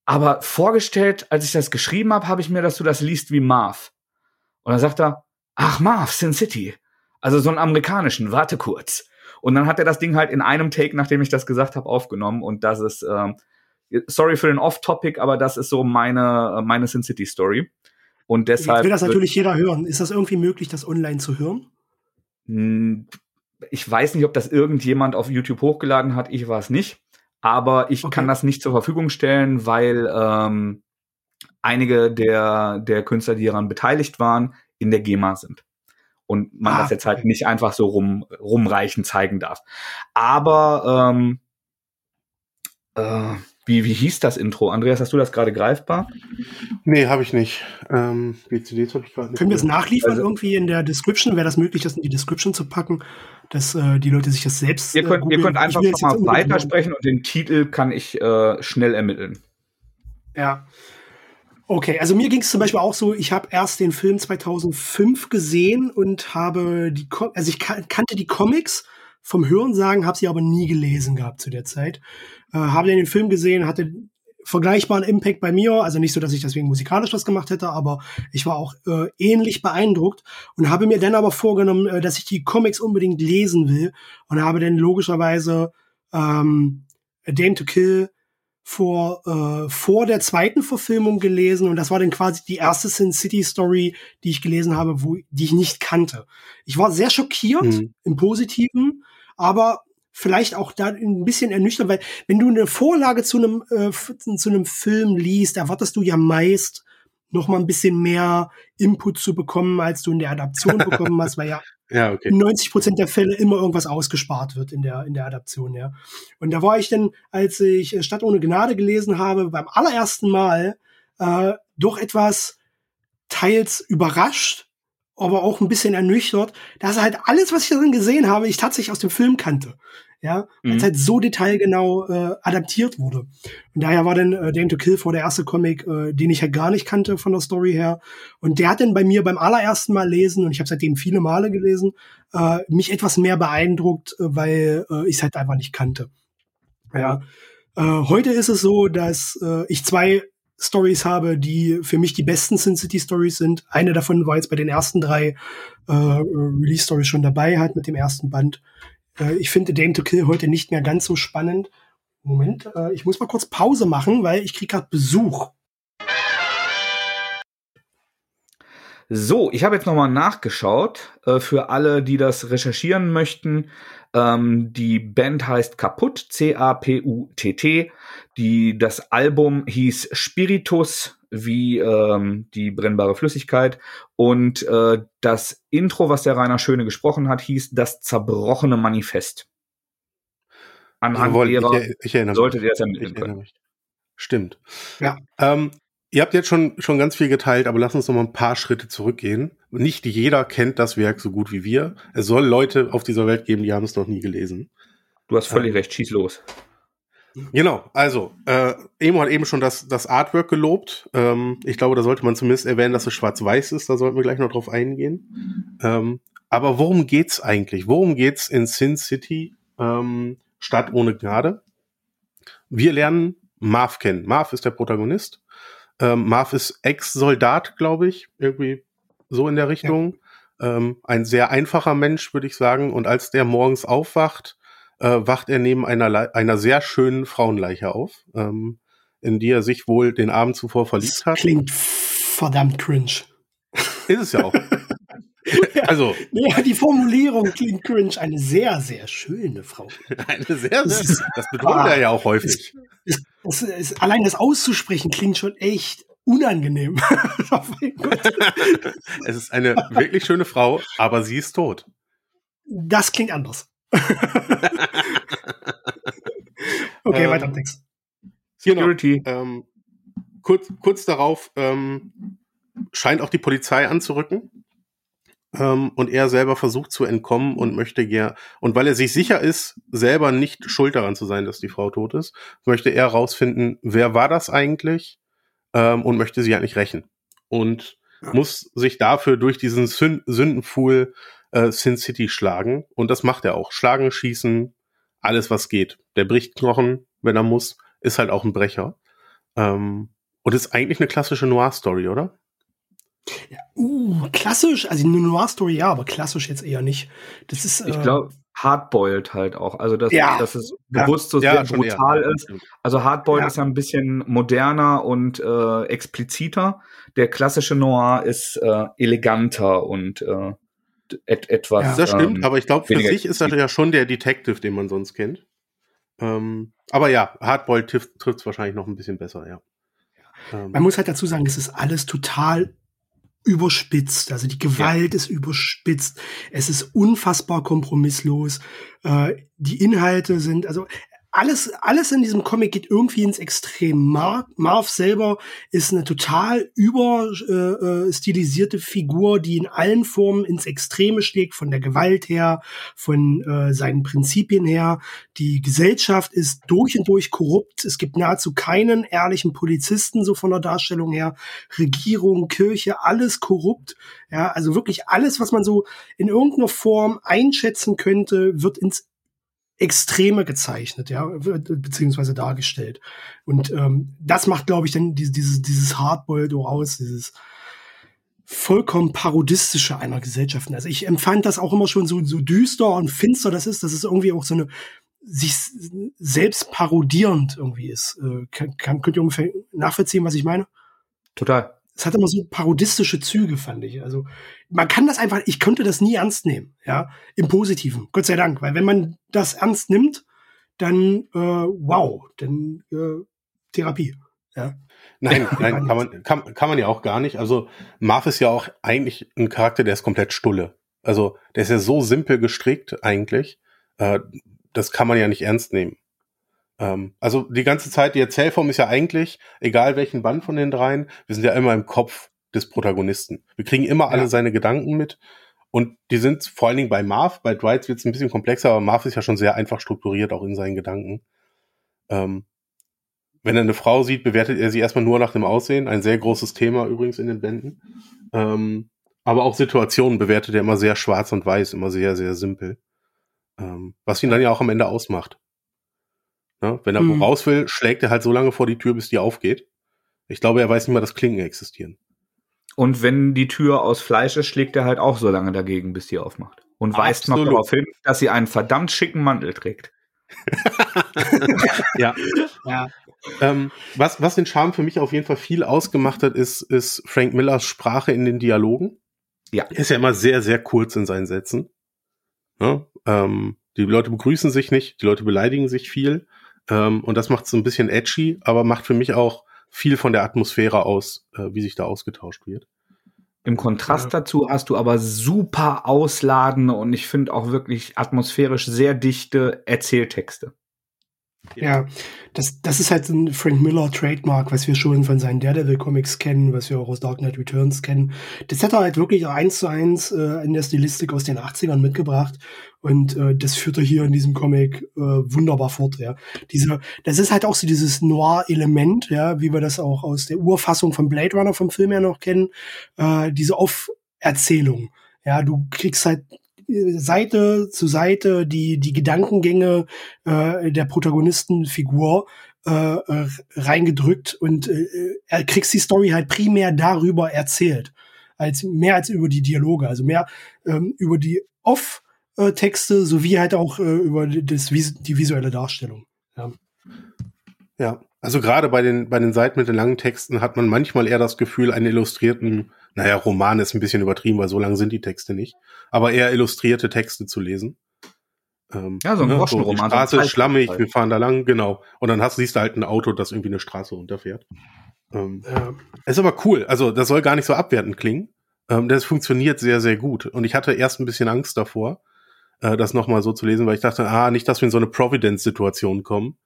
aber vorgestellt, als ich das geschrieben habe, habe ich mir, dass du das liest wie Marv. Und dann sagt er, ach Marv, Sin City. Also so einen amerikanischen, warte kurz. Und dann hat er das Ding halt in einem Take, nachdem ich das gesagt habe, aufgenommen. Und das ist, ähm, sorry für den Off-Topic, aber das ist so meine, meine Sin City Story. Und deshalb. Jetzt will das natürlich jeder hören. Ist das irgendwie möglich, das online zu hören? Hm, ich weiß nicht, ob das irgendjemand auf YouTube hochgeladen hat. Ich war es nicht. Aber ich okay. kann das nicht zur Verfügung stellen, weil ähm, einige der, der Künstler, die daran beteiligt waren, in der GEMA sind. Und man ah, das jetzt halt okay. nicht einfach so rum, rumreichen zeigen darf. Aber ähm, äh, wie, wie hieß das Intro? Andreas, hast du das gerade greifbar? Nee, habe ich nicht. Ähm, die CDs habe ich gerade nicht. Können wir es nachliefern also, irgendwie in der Description? Wäre das möglich, das in die Description zu packen, dass äh, die Leute sich das selbst. Ihr könnt, äh, ihr könnt einfach mal weitersprechen und den Titel kann ich äh, schnell ermitteln. Ja. Okay, also mir ging es zum Beispiel auch so, ich habe erst den Film 2005 gesehen und habe die, also ich kannte die Comics vom Hörensagen, habe sie aber nie gelesen gehabt zu der Zeit. Äh, habe den Film gesehen, hatte vergleichbaren Impact bei mir, also nicht so, dass ich deswegen musikalisch was gemacht hätte, aber ich war auch äh, ähnlich beeindruckt und habe mir dann aber vorgenommen, äh, dass ich die Comics unbedingt lesen will und habe dann logischerweise ähm, A Dame to Kill vor, äh, vor der zweiten Verfilmung gelesen und das war dann quasi die erste Sin City Story, die ich gelesen habe, wo, die ich nicht kannte. Ich war sehr schockiert mhm. im Positiven, aber vielleicht auch da ein bisschen ernüchtert, weil wenn du eine Vorlage zu einem äh, zu einem Film liest, erwartest du ja meist noch mal ein bisschen mehr Input zu bekommen, als du in der Adaption bekommen hast, weil ja, ja okay. 90 Prozent der Fälle immer irgendwas ausgespart wird in der in der Adaption, ja. Und da war ich dann, als ich äh, Stadt ohne Gnade gelesen habe, beim allerersten Mal äh, doch etwas teils überrascht, aber auch ein bisschen ernüchtert, dass halt alles, was ich darin gesehen habe, ich tatsächlich aus dem Film kannte ja, mhm. als halt so detailgenau äh, adaptiert wurde. Und daher war dann äh, Dame to Kill vor der erste Comic, äh, den ich halt gar nicht kannte von der Story her. Und der hat dann bei mir beim allerersten Mal lesen, und ich habe seitdem viele Male gelesen, äh, mich etwas mehr beeindruckt, äh, weil äh, ich es halt einfach nicht kannte. Ja. Äh, heute ist es so, dass äh, ich zwei Stories habe, die für mich die besten Sin City Stories sind. Eine davon war jetzt bei den ersten drei äh, Release Stories schon dabei, halt mit dem ersten Band. Äh, ich finde Dame to Kill heute nicht mehr ganz so spannend. Moment, äh, ich muss mal kurz Pause machen, weil ich kriege gerade Besuch. So, ich habe jetzt nochmal nachgeschaut äh, für alle, die das recherchieren möchten. Ähm, die Band heißt Kaputt, C-A-P-U-T-T. Die, das Album hieß Spiritus, wie ähm, die brennbare Flüssigkeit. Und äh, das Intro, was der Rainer Schöne gesprochen hat, hieß Das zerbrochene Manifest. Anhand Jawohl, derer ich, ich erinnere solltet ihr das ermitteln können. Stimmt. Ja. Ähm, ihr habt jetzt schon, schon ganz viel geteilt, aber lass uns noch mal ein paar Schritte zurückgehen. Nicht jeder kennt das Werk so gut wie wir. Es soll Leute auf dieser Welt geben, die haben es noch nie gelesen. Du hast völlig ähm, recht, schieß los. Genau, also äh, Emo hat eben schon das, das Artwork gelobt. Ähm, ich glaube, da sollte man zumindest erwähnen, dass es schwarz-weiß ist. Da sollten wir gleich noch drauf eingehen. Ähm, aber worum geht's eigentlich? Worum geht's in Sin City, ähm, Stadt ohne Gnade? Wir lernen Marv kennen. Marv ist der Protagonist. Ähm, Marv ist Ex-Soldat, glaube ich, irgendwie so in der Richtung. Ja. Ähm, ein sehr einfacher Mensch, würde ich sagen. Und als der morgens aufwacht, äh, wacht er neben einer, einer sehr schönen Frauenleiche auf, ähm, in die er sich wohl den Abend zuvor verliebt das hat. Klingt verdammt cringe. Ist es ja auch. also. Ja, die Formulierung klingt cringe. Eine sehr, sehr schöne Frau. Eine sehr, sehr, das betont ah, er ja auch häufig. Ist, ist, ist, allein das auszusprechen klingt schon echt unangenehm. oh es ist eine wirklich schöne Frau, aber sie ist tot. Das klingt anders. okay, ähm, weiter im Text. Security. Genau, ähm, kurz, kurz darauf ähm, scheint auch die Polizei anzurücken. Ähm, und er selber versucht zu entkommen und möchte gern, und weil er sich sicher ist, selber nicht schuld daran zu sein, dass die Frau tot ist, möchte er herausfinden, wer war das eigentlich ähm, und möchte sie eigentlich rächen. Und ja. muss sich dafür durch diesen Sündenpfuhl äh, Sin City schlagen. Und das macht er auch. Schlagen, schießen, alles was geht. Der bricht Knochen, wenn er muss, ist halt auch ein Brecher. Ähm, und ist eigentlich eine klassische Noir-Story, oder? Ja, uh, klassisch, also eine Noir-Story ja, aber klassisch jetzt eher nicht. Das ist. Äh, ich glaube, Hardboiled halt auch. Also, dass, ja. dass es bewusst so sehr brutal eher. ist. Also, Hardboiled ja. ist ja ein bisschen moderner und äh, expliziter. Der klassische Noir ist äh, eleganter und äh, et etwas. Ja, das stimmt, ähm, aber ich glaube, für sich ist er ja schon der Detective, den man sonst kennt. Ähm, aber ja, Hardboiled trifft es wahrscheinlich noch ein bisschen besser, ja. Ähm, man muss halt dazu sagen, es ist alles total überspitzt. Also die Gewalt ja. ist überspitzt. Es ist unfassbar kompromisslos. Äh, die Inhalte sind, also alles, alles in diesem Comic geht irgendwie ins Extrem. Marv, Marv selber ist eine total überstilisierte äh, äh Figur, die in allen Formen ins Extreme schlägt, von der Gewalt her, von äh, seinen Prinzipien her. Die Gesellschaft ist durch und durch korrupt. Es gibt nahezu keinen ehrlichen Polizisten, so von der Darstellung her. Regierung, Kirche, alles korrupt. Ja, also wirklich alles, was man so in irgendeiner Form einschätzen könnte, wird ins Extreme gezeichnet, ja, beziehungsweise dargestellt. Und ähm, das macht, glaube ich, dann dieses, dieses, Hardboiled aus, dieses vollkommen parodistische einer Gesellschaft. Also ich empfand das auch immer schon so, so düster und finster das ist, dass es irgendwie auch so eine sich selbst parodierend irgendwie ist. Äh, kann, kann, könnt ihr ungefähr nachvollziehen, was ich meine? Total es hat immer so parodistische Züge, fand ich. Also man kann das einfach, ich konnte das nie ernst nehmen, ja, im Positiven, Gott sei Dank, weil wenn man das ernst nimmt, dann äh, wow, dann äh, Therapie, ja. Nein, nein, kann man, kann, kann man ja auch gar nicht. Also Marv ist ja auch eigentlich ein Charakter, der ist komplett stulle. Also der ist ja so simpel gestrickt eigentlich. Äh, das kann man ja nicht ernst nehmen. Ähm, also die ganze Zeit, die Erzählform ist ja eigentlich, egal welchen Band von den dreien, wir sind ja immer im Kopf des Protagonisten. Wir kriegen immer ja. alle seine Gedanken mit. Und die sind vor allen Dingen bei Marv, bei Dwight wird es ein bisschen komplexer, aber Marv ist ja schon sehr einfach strukturiert, auch in seinen Gedanken. Ähm, wenn er eine Frau sieht, bewertet er sie erstmal nur nach dem Aussehen. Ein sehr großes Thema übrigens in den Bänden. Ähm, aber auch Situationen bewertet er immer sehr schwarz und weiß, immer sehr, sehr simpel. Ähm, was ihn dann ja auch am Ende ausmacht. Ne? Wenn er mhm. raus will, schlägt er halt so lange vor die Tür, bis die aufgeht. Ich glaube, er weiß nicht mal, dass Klingen existieren. Und wenn die Tür aus Fleisch ist, schlägt er halt auch so lange dagegen, bis die aufmacht. Und weist noch darauf hin, dass sie einen verdammt schicken Mantel trägt. ja. ja. Ähm, was, was den Charme für mich auf jeden Fall viel ausgemacht hat, ist, ist Frank Millers Sprache in den Dialogen. Ja. Er ist ja immer sehr, sehr kurz in seinen Sätzen. Ne? ähm, die Leute begrüßen sich nicht, die Leute beleidigen sich viel. Ähm, und das macht es ein bisschen edgy, aber macht für mich auch viel von der Atmosphäre aus, äh, wie sich da ausgetauscht wird. Im Kontrast ja. dazu hast du aber super ausladende und ich finde auch wirklich atmosphärisch sehr dichte Erzähltexte. Ja, das, das ist halt ein Frank Miller Trademark, was wir schon von seinen Daredevil-Comics kennen, was wir auch aus Dark Knight Returns kennen. Das hat er halt wirklich eins zu eins äh, in der Stilistik aus den 80ern mitgebracht. Und äh, das führt er hier in diesem Comic äh, wunderbar fort, ja. Diese, das ist halt auch so dieses Noir-Element, ja, wie wir das auch aus der Urfassung von Blade Runner vom Film her noch kennen, äh, diese Off-Erzählung. Ja, du kriegst halt Seite zu Seite die, die Gedankengänge äh, der Protagonistenfigur äh, äh, reingedrückt und äh, er kriegst die Story halt primär darüber erzählt. Als mehr als über die Dialoge, also mehr ähm, über die Off-Texte sowie halt auch äh, über das, die visuelle Darstellung. Ja. ja, also gerade bei den, bei den Seiten mit den langen Texten hat man manchmal eher das Gefühl, einen illustrierten naja, Roman ist ein bisschen übertrieben, weil so lang sind die Texte nicht, aber eher illustrierte Texte zu lesen. Ähm, ja, so ein ne, Groschenroman. So Straße so ist schlammig, wir fahren da lang, genau. Und dann hast, siehst du halt ein Auto, das irgendwie eine Straße runterfährt. Ähm, ja. Ist aber cool. Also, das soll gar nicht so abwertend klingen. Ähm, das funktioniert sehr, sehr gut. Und ich hatte erst ein bisschen Angst davor, äh, das nochmal so zu lesen, weil ich dachte, ah, nicht, dass wir in so eine Providence-Situation kommen,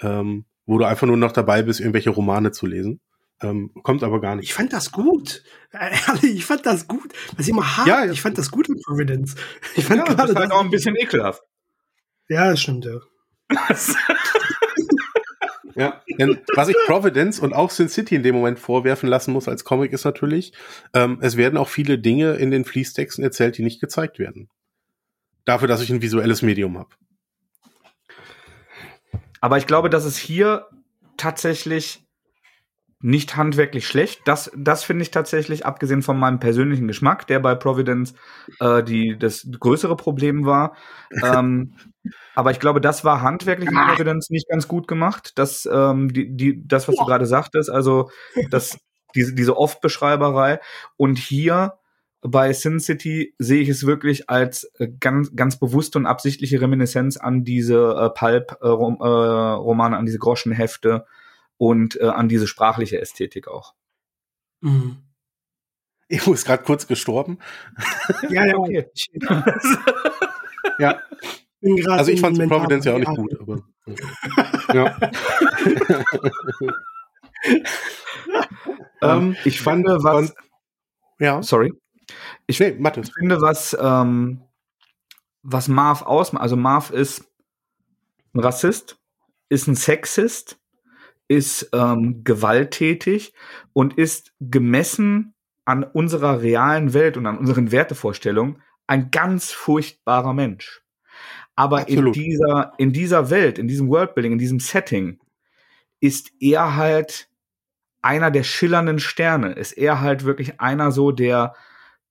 ähm, wo du einfach nur noch dabei bist, irgendwelche Romane zu lesen. Ähm, kommt aber gar nicht. Ich fand das gut. Ehrlich, ich fand das gut. Was ich immer hart, ja, ich fand das gut in Providence. Ich fand ja, gerade das halt auch ein bisschen ekelhaft. Ja, das stimmt, ja. ja, denn was ich Providence und auch Sin City in dem Moment vorwerfen lassen muss als Comic ist natürlich, ähm, es werden auch viele Dinge in den Fließtexten erzählt, die nicht gezeigt werden. Dafür, dass ich ein visuelles Medium habe. Aber ich glaube, dass es hier tatsächlich nicht handwerklich schlecht. Das, das finde ich tatsächlich, abgesehen von meinem persönlichen Geschmack, der bei Providence äh, die, das größere Problem war. ähm, aber ich glaube, das war handwerklich in Providence nicht ganz gut gemacht. Das, ähm, die, die, das was du gerade sagtest, also das, diese, diese Off-Beschreiberei. Und hier bei Sin City sehe ich es wirklich als äh, ganz, ganz bewusste und absichtliche Reminiszenz an diese äh, Pulp-Romane, äh, an diese Groschenhefte und äh, an diese sprachliche Ästhetik auch. Mhm. Ich muss gerade kurz gestorben. Ja, ja, okay. ja. Also ich fand Providence ja auch nicht gut, aber. ja. ähm, ich fand was. Ja. Sorry. Ich, nee, ich finde, was, ähm, was Marv ausmacht, also Marv ist ein Rassist, ist ein Sexist, ist ähm, gewalttätig und ist gemessen an unserer realen Welt und an unseren Wertevorstellungen ein ganz furchtbarer Mensch. Aber in dieser, in dieser Welt, in diesem Worldbuilding, in diesem Setting, ist er halt einer der schillernden Sterne, ist er halt wirklich einer so der,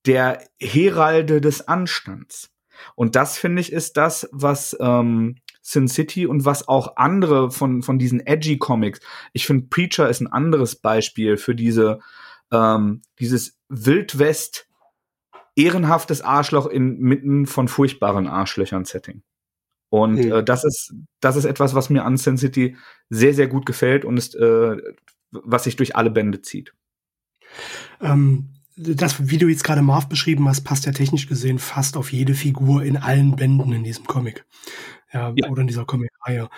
der Heralde des Anstands. Und das finde ich ist das, was ähm, Sin City und was auch andere von, von diesen edgy Comics. Ich finde, Preacher ist ein anderes Beispiel für diese, ähm, dieses Wildwest ehrenhaftes Arschloch inmitten von furchtbaren Arschlöchern Setting. Und mhm. äh, das ist das ist etwas, was mir an Sin City sehr sehr gut gefällt und ist äh, was sich durch alle Bände zieht. Ähm, das, wie du jetzt gerade Marv beschrieben hast, passt ja technisch gesehen fast auf jede Figur in allen Bänden in diesem Comic ja, ja. oder in dieser Comic-Reihe.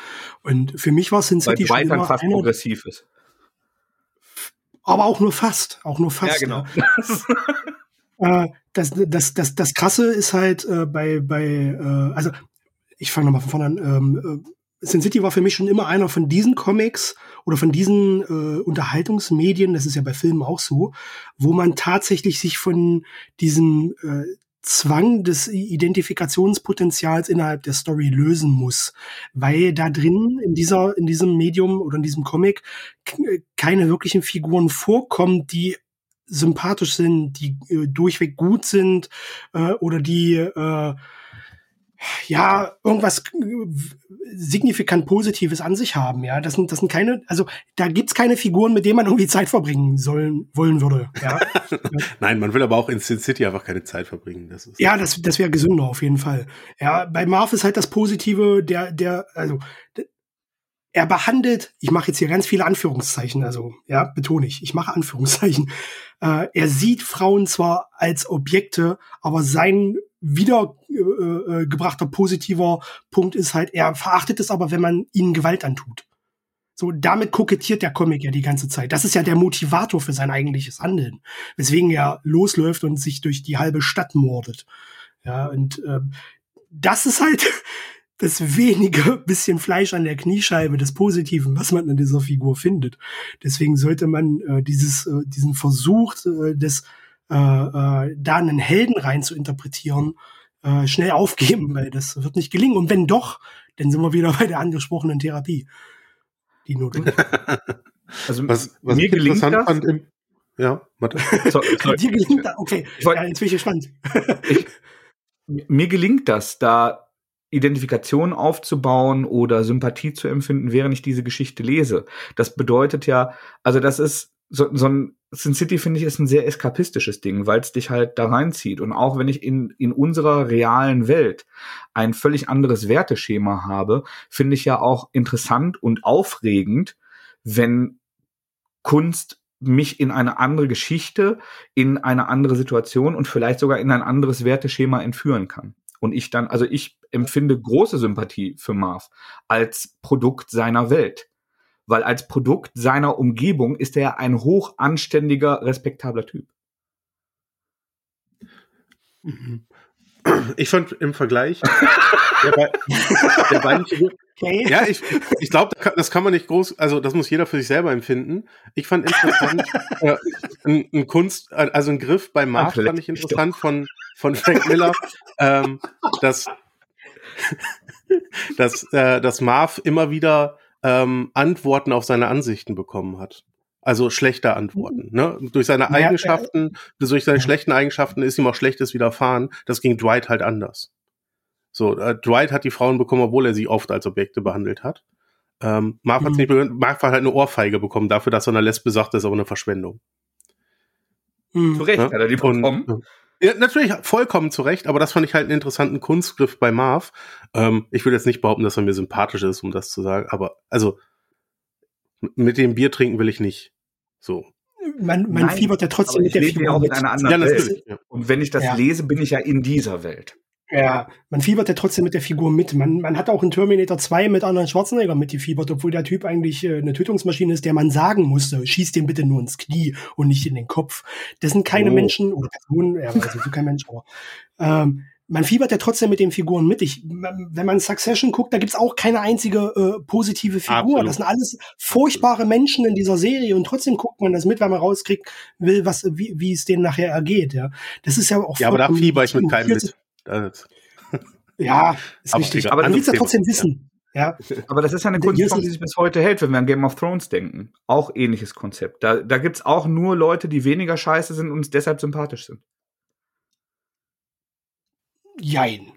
Und für mich war Sin City schon immer fast eine, progressiv ist. Aber auch nur fast, auch nur fast. Ja, genau. Ja. äh, das, das, das, das Krasse ist halt äh, bei, bei äh, also ich fange nochmal von vorne an. Ähm, äh, Sin City war für mich schon immer einer von diesen Comics oder von diesen äh, Unterhaltungsmedien, das ist ja bei Filmen auch so, wo man tatsächlich sich von diesem äh, Zwang des Identifikationspotenzials innerhalb der Story lösen muss, weil da drin in dieser in diesem Medium oder in diesem Comic keine wirklichen Figuren vorkommen, die sympathisch sind, die äh, durchweg gut sind äh, oder die äh, ja, irgendwas äh, signifikant Positives an sich haben, ja. Das sind, das sind keine, also da gibt's keine Figuren, mit denen man irgendwie Zeit verbringen sollen, wollen würde, ja. Nein, man will aber auch in Sin City einfach keine Zeit verbringen. Das ist ja, das, das wäre gesünder auf jeden Fall. Ja, bei Marv ist halt das Positive, der, der, also, er behandelt, ich mache jetzt hier ganz viele Anführungszeichen, also ja, betone ich, ich mache Anführungszeichen. Äh, er sieht Frauen zwar als Objekte, aber sein wiedergebrachter äh, positiver Punkt ist halt, er verachtet es aber, wenn man ihnen Gewalt antut. So, damit kokettiert der Comic ja die ganze Zeit. Das ist ja der Motivator für sein eigentliches Handeln. Weswegen er losläuft und sich durch die halbe Stadt mordet. Ja, und äh, das ist halt das wenige bisschen Fleisch an der Kniescheibe des Positiven, was man in dieser Figur findet. Deswegen sollte man äh, dieses, äh, diesen Versuch äh, des äh, äh, da einen Helden rein zu interpretieren, äh, schnell aufgeben, weil das wird nicht gelingen. Und wenn doch, dann sind wir wieder bei der angesprochenen Therapie die notwendig Also was, was mir ich interessant das? fand im ja, warte. So, Dir gelingt das? Okay, ja, jetzt bin ich gespannt. ich, mir gelingt das, da Identifikation aufzubauen oder Sympathie zu empfinden, während ich diese Geschichte lese. Das bedeutet ja, also das ist so, so ein Sin City finde ich ist ein sehr eskapistisches Ding, weil es dich halt da reinzieht. Und auch wenn ich in, in unserer realen Welt ein völlig anderes Werteschema habe, finde ich ja auch interessant und aufregend, wenn Kunst mich in eine andere Geschichte, in eine andere Situation und vielleicht sogar in ein anderes Werteschema entführen kann. Und ich dann, also ich empfinde große Sympathie für Marv als Produkt seiner Welt weil als Produkt seiner Umgebung ist er ein hoch anständiger, respektabler Typ. Mhm. Ich fand im Vergleich der, der beiden Figuren. Okay. Ja, ich, ich glaube, das kann man nicht groß, also das muss jeder für sich selber empfinden. Ich fand interessant, äh, ein, ein, Kunst, also ein Griff bei Marv fand ich interessant von, von Frank Miller, ähm, dass, dass, äh, dass Marv immer wieder ähm, Antworten auf seine Ansichten bekommen hat. Also schlechte Antworten. Ne? Durch seine Eigenschaften, äh, durch seine schlechten Eigenschaften ist ihm auch Schlechtes widerfahren. Das ging Dwight halt anders. So, äh, Dwight hat die Frauen bekommen, obwohl er sie oft als Objekte behandelt hat. Ähm, Marv mhm. hat nicht Marv hat halt eine Ohrfeige bekommen dafür, dass er einer Lesbe sagt, das ist aber eine Verschwendung. Mhm. Zu Recht ja? hat er die bekommen. Und, ja, natürlich vollkommen zu Recht, aber das fand ich halt einen interessanten Kunstgriff bei Marv. Ähm, ich würde jetzt nicht behaupten, dass er mir sympathisch ist, um das zu sagen, aber also mit dem Bier trinken will ich nicht. So. Man, man Nein, fiebert ja trotzdem mit der Figur. Ja auch in einer anderen ja, Welt. Und wenn ich das ja. lese, bin ich ja in dieser Welt. Ja, man fiebert ja trotzdem mit der Figur mit. Man, man hat auch in Terminator 2 mit anderen Schwarzenegger mitgefiebert, obwohl der Typ eigentlich äh, eine Tötungsmaschine ist, der man sagen musste, schieß den bitte nur ins Knie und nicht in den Kopf. Das sind keine oh. Menschen oder Personen, ja, also kein Mensch, aber ähm, man fiebert ja trotzdem mit den Figuren mit. Ich, wenn man Succession guckt, da gibt's auch keine einzige äh, positive Figur. Absolut. Das sind alles furchtbare Menschen in dieser Serie und trotzdem guckt man das mit, weil man rauskriegt will, was wie, wie es denen nachher ergeht. Ja, das ist ja auch. Ja, aber da fieber ich mit keinem mit. Das ja, ist aber richtig. Aber du willst ja trotzdem wissen. Ja. Aber das ist ja eine Kunstform, die sich bis heute hält, wenn wir an Game of Thrones denken. Auch ähnliches Konzept. Da, da gibt es auch nur Leute, die weniger scheiße sind und uns deshalb sympathisch sind. Jein.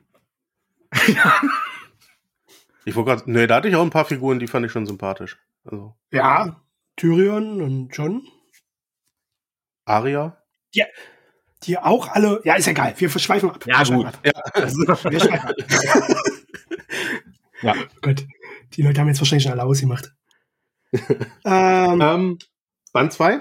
Ich wollte gerade, nee, da hatte ich auch ein paar Figuren, die fand ich schon sympathisch. Also. Ja, Tyrion und John. Aria. Ja, die auch alle, ja, ist egal, wir verschweifen ab. Ja, gut. Ja. wir schweifen ab. ja. Gut. Die Leute haben jetzt wahrscheinlich schon alle ausgemacht. ähm, ähm, Band 2?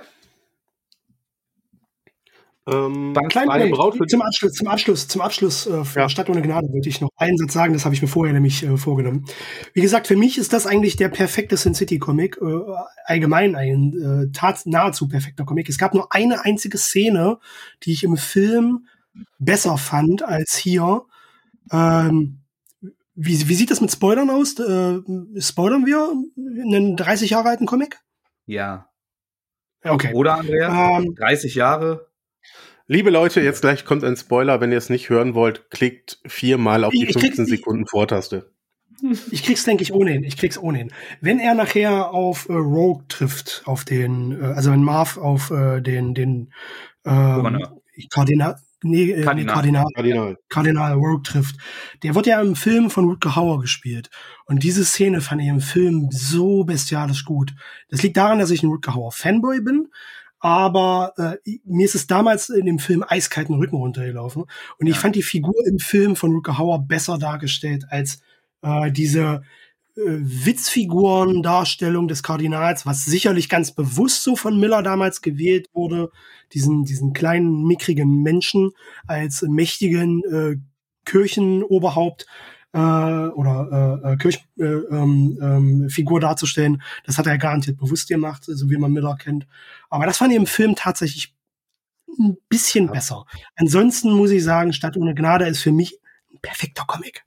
Ähm, Dann klein eine Braut zum Abschluss, zum Abschluss, zum Abschluss äh, für ja. Stadt ohne Gnade wollte ich noch einen Satz sagen, das habe ich mir vorher nämlich äh, vorgenommen. Wie gesagt, für mich ist das eigentlich der perfekte Sin City Comic, äh, allgemein ein äh, tat, nahezu perfekter Comic. Es gab nur eine einzige Szene, die ich im Film besser fand als hier. Ähm, wie, wie sieht das mit Spoilern aus? Äh, spoilern wir einen 30 Jahre alten Comic? Ja. Okay. Oder Andrea? Ähm, 30 Jahre? Liebe Leute, jetzt gleich kommt ein Spoiler. Wenn ihr es nicht hören wollt, klickt viermal auf die 15 Sekunden Vortaste. Ich krieg's, denke ich, ohnehin. Ich krieg's ohnehin. Wenn er nachher auf äh, Rogue trifft, auf den, äh, also wenn Marv auf äh, den, den ähm, Kardinal, nee, äh, Kardinal. Nee, Kardinal, Kardinal. Kardinal Rogue trifft, der wird ja im Film von Rutger Hauer gespielt. Und diese Szene fand ich im Film so bestialisch gut. Das liegt daran, dass ich ein Rutger Hauer Fanboy bin, aber äh, mir ist es damals in dem Film eiskalten Rücken runtergelaufen. Und ich fand die Figur im Film von Rutger Hauer besser dargestellt als äh, diese äh, Witzfiguren-Darstellung des Kardinals, was sicherlich ganz bewusst so von Miller damals gewählt wurde, diesen, diesen kleinen, mickrigen Menschen als mächtigen, äh, Kirchenoberhaupt äh, oder äh, Kirchenfigur äh, ähm, ähm, darzustellen. Das hat er garantiert bewusst gemacht, so wie man Miller kennt. Aber das fand ich im Film tatsächlich ein bisschen ja. besser. Ansonsten muss ich sagen, Stadt ohne Gnade ist für mich ein perfekter Comic.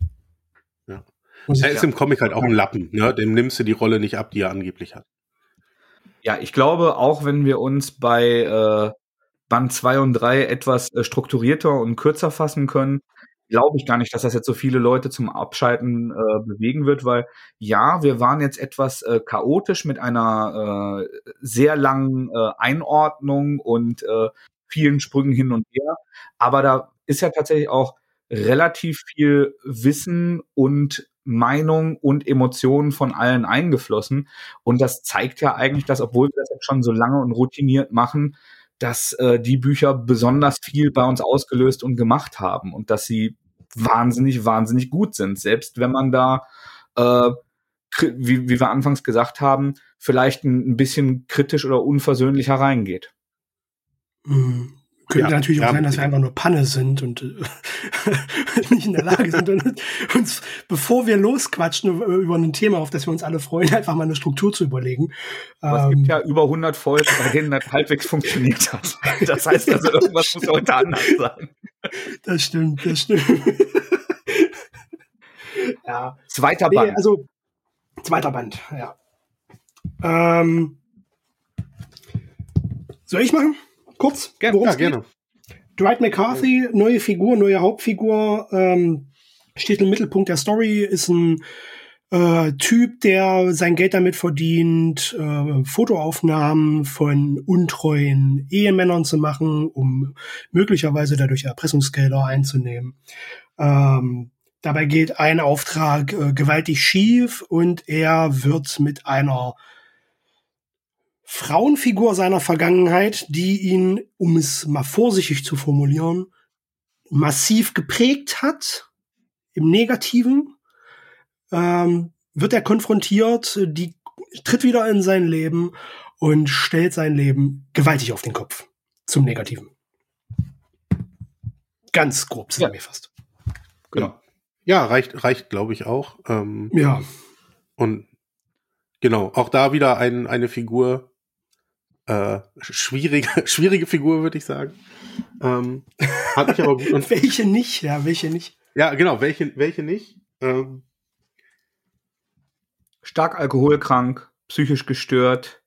Ja. Er ist im Comic halt auch ein Lappen, ne? Dem nimmst du die Rolle nicht ab, die er angeblich hat. Ja, ich glaube, auch wenn wir uns bei äh, Band 2 und 3 etwas äh, strukturierter und kürzer fassen können, glaube ich gar nicht, dass das jetzt so viele Leute zum Abschalten äh, bewegen wird, weil ja, wir waren jetzt etwas äh, chaotisch mit einer äh, sehr langen äh, Einordnung und äh, vielen Sprüngen hin und her, aber da ist ja tatsächlich auch relativ viel Wissen und Meinung und Emotionen von allen eingeflossen. Und das zeigt ja eigentlich, dass, obwohl wir das jetzt schon so lange und routiniert machen, dass äh, die Bücher besonders viel bei uns ausgelöst und gemacht haben und dass sie wahnsinnig, wahnsinnig gut sind. Selbst wenn man da, äh, wie, wie wir anfangs gesagt haben, vielleicht ein, ein bisschen kritisch oder unversöhnlich hereingeht. Mhm. Könnte ja, natürlich auch sein, dass wir einfach nur Panne sind und äh, nicht in der Lage sind, uns, bevor wir losquatschen über ein Thema, auf das wir uns alle freuen, einfach mal eine Struktur zu überlegen. Aber ähm, es gibt ähm, ja über 100 Folgen, bei denen das halbwegs funktioniert hat. Das heißt also, irgendwas muss heute anders sein. Das stimmt, das stimmt. ja. Zweiter Band. Nee, also, zweiter Band, ja. Ähm, soll ich machen? Kurz, Ger worum ja, gerne. Dwight McCarthy, neue Figur, neue Hauptfigur, ähm, steht im Mittelpunkt der Story, ist ein äh, Typ, der sein Geld damit verdient, äh, Fotoaufnahmen von untreuen Ehemännern zu machen, um möglicherweise dadurch Erpressungsgelder einzunehmen. Ähm, dabei geht ein Auftrag äh, gewaltig schief und er wird mit einer Frauenfigur seiner Vergangenheit, die ihn, um es mal vorsichtig zu formulieren, massiv geprägt hat, im Negativen, ähm, wird er konfrontiert, die tritt wieder in sein Leben und stellt sein Leben gewaltig auf den Kopf zum Negativen. Ganz grob zusammengefasst. Ja. Genau. Ja, reicht, reicht, glaube ich, auch. Ähm, ja. Und genau, auch da wieder ein, eine Figur, äh, schwierige, schwierige Figur, würde ich sagen. Ähm, hat mich aber gut. Und welche nicht, ja, welche nicht. Ja, genau, welche, welche nicht. Ähm, Stark alkoholkrank, psychisch gestört,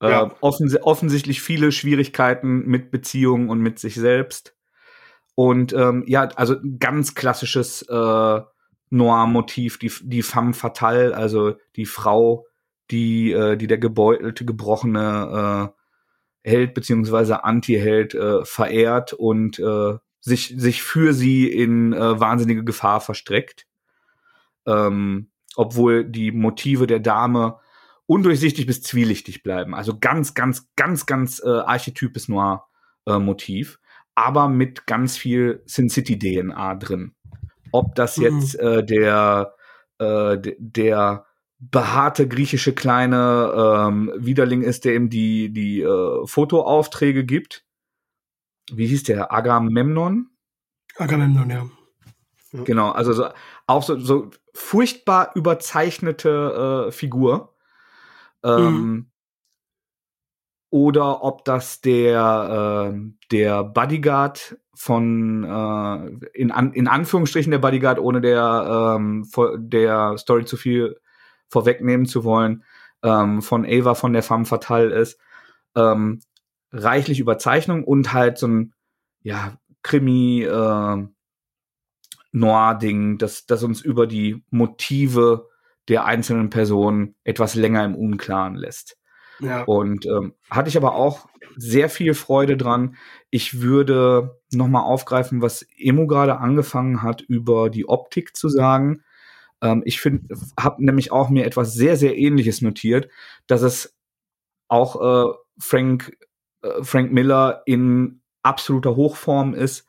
äh, ja. offens offensichtlich viele Schwierigkeiten mit Beziehungen und mit sich selbst. Und ähm, ja, also ganz klassisches äh, Noir-Motiv, die, die femme fatale, also die Frau, die, äh, die der gebeutelte, gebrochene äh, Held beziehungsweise Anti-Held äh, verehrt und äh, sich, sich für sie in äh, wahnsinnige Gefahr verstreckt. Ähm, obwohl die Motive der Dame undurchsichtig bis zwielichtig bleiben. Also ganz, ganz, ganz, ganz äh, archetypes Noir-Motiv, äh, aber mit ganz viel Sin City-DNA drin. Ob das mhm. jetzt äh, der, äh, der behaarte griechische kleine ähm, Widerling ist, der ihm die, die äh, Fotoaufträge gibt. Wie hieß der? Agamemnon? Agamemnon, ja. Genau, also so, auch so, so furchtbar überzeichnete äh, Figur. Ähm, mhm. Oder ob das der, äh, der Bodyguard von äh, in, an, in Anführungsstrichen der Bodyguard, ohne der, ähm, der Story zu viel vorwegnehmen zu wollen, ähm, von Ava von der Femme Fatale ist. Ähm, reichlich Überzeichnung und halt so ein, ja, Krimi, äh, Noir-Ding, das, das uns über die Motive der einzelnen Personen etwas länger im Unklaren lässt. Ja. Und ähm, hatte ich aber auch sehr viel Freude dran. Ich würde noch mal aufgreifen, was Emo gerade angefangen hat, über die Optik zu sagen. Ähm, ich finde, habe nämlich auch mir etwas sehr, sehr ähnliches notiert, dass es auch äh, Frank, äh, Frank Miller in absoluter Hochform ist,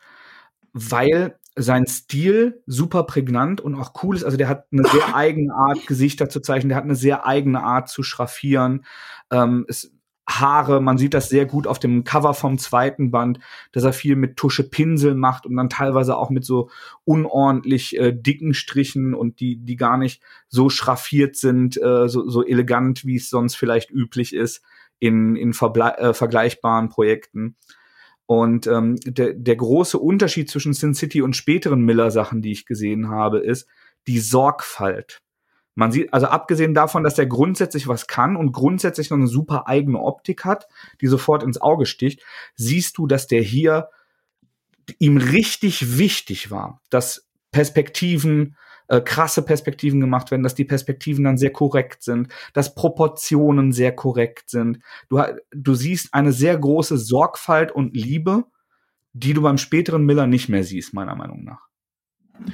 weil sein Stil super prägnant und auch cool ist. Also der hat eine sehr eigene Art, Gesichter zu zeichnen, der hat eine sehr eigene Art zu schraffieren. Ähm, es Haare, man sieht das sehr gut auf dem Cover vom zweiten Band, dass er viel mit Tusche Pinsel macht und dann teilweise auch mit so unordentlich äh, dicken Strichen und die, die gar nicht so schraffiert sind, äh, so, so elegant, wie es sonst vielleicht üblich ist in, in äh, vergleichbaren Projekten. Und ähm, der, der große Unterschied zwischen Sin City und späteren Miller-Sachen, die ich gesehen habe, ist die Sorgfalt. Man sieht, also abgesehen davon, dass der grundsätzlich was kann und grundsätzlich noch eine super eigene Optik hat, die sofort ins Auge sticht, siehst du, dass der hier ihm richtig wichtig war, dass Perspektiven, äh, krasse Perspektiven gemacht werden, dass die Perspektiven dann sehr korrekt sind, dass Proportionen sehr korrekt sind. Du, du siehst eine sehr große Sorgfalt und Liebe, die du beim späteren Miller nicht mehr siehst, meiner Meinung nach.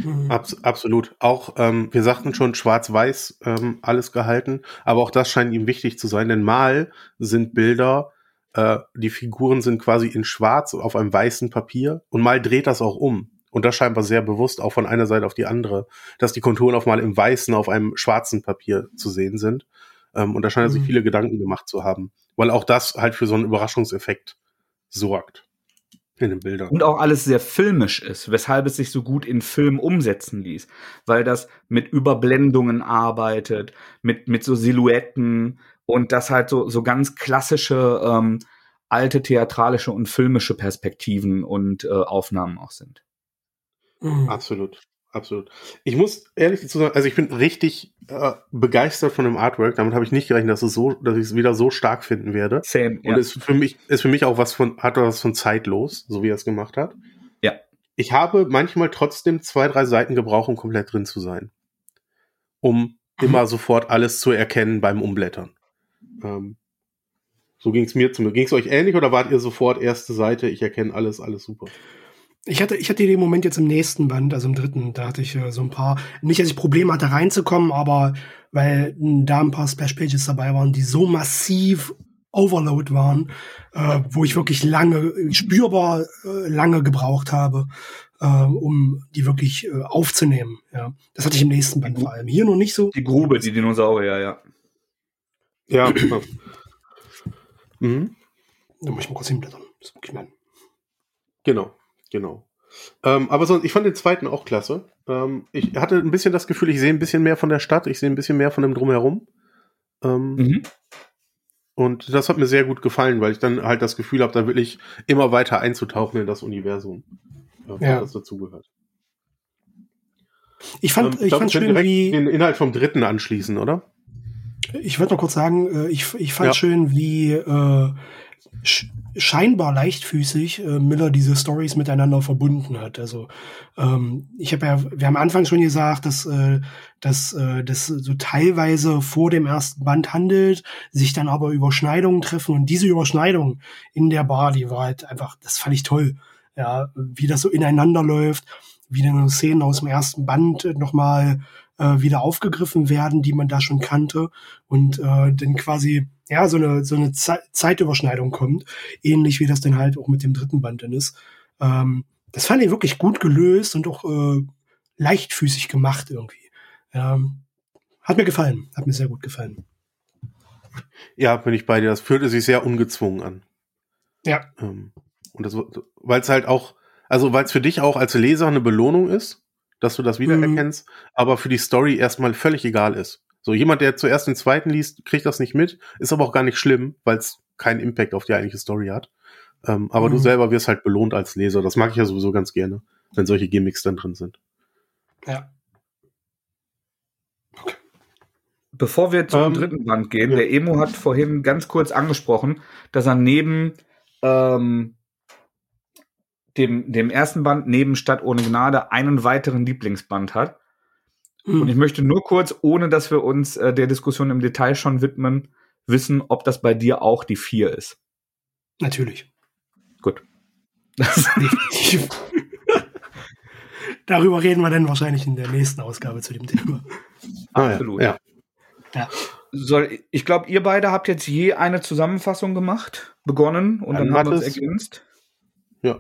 Mhm. Abs absolut. Auch, ähm, wir sagten schon, schwarz-weiß ähm, alles gehalten, aber auch das scheint ihm wichtig zu sein, denn mal sind Bilder, äh, die Figuren sind quasi in schwarz auf einem weißen Papier und mal dreht das auch um. Und das scheinbar sehr bewusst auch von einer Seite auf die andere, dass die Konturen auf mal im weißen auf einem schwarzen Papier zu sehen sind. Ähm, und da scheint er sich mhm. viele Gedanken gemacht zu haben, weil auch das halt für so einen Überraschungseffekt sorgt. In den Bildern. Und auch alles sehr filmisch ist, weshalb es sich so gut in Film umsetzen ließ. Weil das mit Überblendungen arbeitet, mit, mit so Silhouetten und das halt so, so ganz klassische ähm, alte theatralische und filmische Perspektiven und äh, Aufnahmen auch sind. Mhm. Absolut. Absolut. Ich muss ehrlich dazu sagen, also ich bin richtig äh, begeistert von dem Artwork. Damit habe ich nicht gerechnet, dass es so, dass ich es wieder so stark finden werde. Same. Und ja. ist für mich ist für mich auch was von hat was von zeitlos, so wie er es gemacht hat. Ja. Ich habe manchmal trotzdem zwei drei Seiten gebraucht, um komplett drin zu sein, um mhm. immer sofort alles zu erkennen beim Umblättern. Ähm, so ging es mir zum. Ging es euch ähnlich oder wart ihr sofort erste Seite? Ich erkenne alles, alles super. Ich hatte, ich hatte den Moment jetzt im nächsten Band, also im dritten, da hatte ich äh, so ein paar, nicht, dass ich Probleme hatte reinzukommen, aber weil da ein paar Splash Pages dabei waren, die so massiv Overload waren, äh, wo ich wirklich lange, spürbar äh, lange gebraucht habe, äh, um die wirklich äh, aufzunehmen. Ja, das hatte ich im nächsten Band vor allem. Hier noch nicht so. Die Grube, die Dinosaurier, ja. Ja. mhm. Da muss ich mal kurz hinblättern. Das ist wirklich mein. Genau. Genau. Ähm, aber sonst, ich fand den zweiten auch klasse. Ähm, ich hatte ein bisschen das Gefühl, ich sehe ein bisschen mehr von der Stadt, ich sehe ein bisschen mehr von dem Drumherum. Ähm, mhm. Und das hat mir sehr gut gefallen, weil ich dann halt das Gefühl habe, da wirklich immer weiter einzutauchen in das Universum, äh, ja. das dazugehört. Ich fand, ähm, ich, ich fand schön, wie den Inhalt vom dritten anschließen, oder? Ich würde noch kurz sagen, äh, ich, ich fand ja. schön, wie äh, scheinbar leichtfüßig äh, Miller diese Stories miteinander verbunden hat. Also ähm, ich habe ja, wir haben Anfang schon gesagt, dass äh, dass äh, das so teilweise vor dem ersten Band handelt, sich dann aber Überschneidungen treffen und diese Überschneidung in der Bar, die war halt einfach, das fand ich toll. Ja, wie das so ineinander läuft, wie dann Szenen aus dem ersten Band nochmal äh, wieder aufgegriffen werden, die man da schon kannte und äh, dann quasi ja so eine so eine Ze Zeitüberschneidung kommt, ähnlich wie das dann halt auch mit dem dritten Band dann ist. Ähm, das fand ich wirklich gut gelöst und auch äh, leichtfüßig gemacht irgendwie. Ähm, hat mir gefallen, hat mir sehr gut gefallen. Ja, bin ich bei dir. Das fühlte sich sehr ungezwungen an. Ja. Ähm, und das, weil es halt auch, also weil es für dich auch als Leser eine Belohnung ist, dass du das wiedererkennst, mhm. aber für die Story erstmal völlig egal ist. So, jemand, der zuerst den zweiten liest, kriegt das nicht mit, ist aber auch gar nicht schlimm, weil es keinen Impact auf die eigentliche Story hat. Ähm, aber mhm. du selber wirst halt belohnt als Leser. Das mag ich ja sowieso ganz gerne, wenn solche Gimmicks dann drin sind. Ja. Okay. Bevor wir zum ähm, dritten Band gehen, ja. der Emo hat vorhin ganz kurz angesprochen, dass er neben ähm, dem, dem ersten Band neben Stadt ohne Gnade einen weiteren Lieblingsband hat. Mhm. Und ich möchte nur kurz, ohne dass wir uns äh, der Diskussion im Detail schon widmen, wissen, ob das bei dir auch die vier ist. Natürlich. Gut. Darüber reden wir dann wahrscheinlich in der nächsten Ausgabe zu dem Thema. Ah, Absolut. Ja. ja. Soll, ich glaube, ihr beide habt jetzt je eine Zusammenfassung gemacht, begonnen und dann, dann haben wir uns ergänzt. Ja.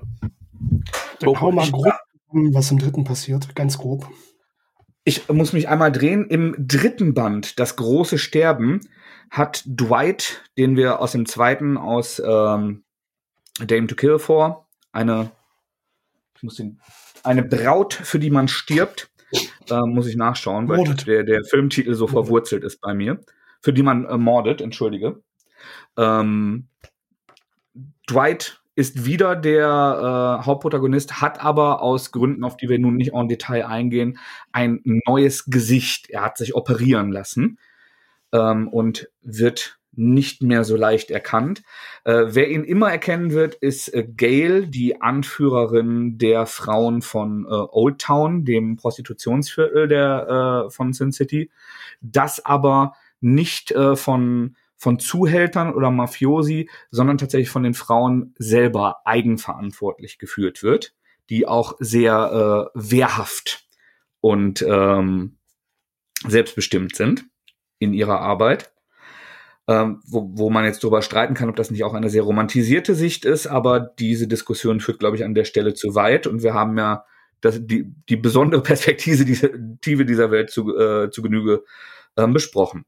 Dann hau mal grob, was im dritten passiert, ganz grob. Ich muss mich einmal drehen. Im dritten Band, das große Sterben, hat Dwight, den wir aus dem zweiten, aus ähm, Dame to Kill vor, eine, ich muss den, eine Braut, für die man stirbt, äh, muss ich nachschauen, weil der, der Filmtitel so mordet. verwurzelt ist bei mir. Für die man äh, mordet, entschuldige. Ähm, Dwight ist wieder der äh, Hauptprotagonist, hat aber aus Gründen, auf die wir nun nicht en Detail eingehen, ein neues Gesicht. Er hat sich operieren lassen ähm, und wird nicht mehr so leicht erkannt. Äh, wer ihn immer erkennen wird, ist äh, Gail, die Anführerin der Frauen von äh, Old Town, dem Prostitutionsviertel der äh, von Sin City. Das aber nicht äh, von von Zuhältern oder Mafiosi, sondern tatsächlich von den Frauen selber eigenverantwortlich geführt wird, die auch sehr äh, wehrhaft und ähm, selbstbestimmt sind in ihrer Arbeit. Ähm, wo, wo man jetzt darüber streiten kann, ob das nicht auch eine sehr romantisierte Sicht ist, aber diese Diskussion führt, glaube ich, an der Stelle zu weit und wir haben ja das, die, die besondere Perspektive dieser, Welt zu, äh, zu Genüge ähm, besprochen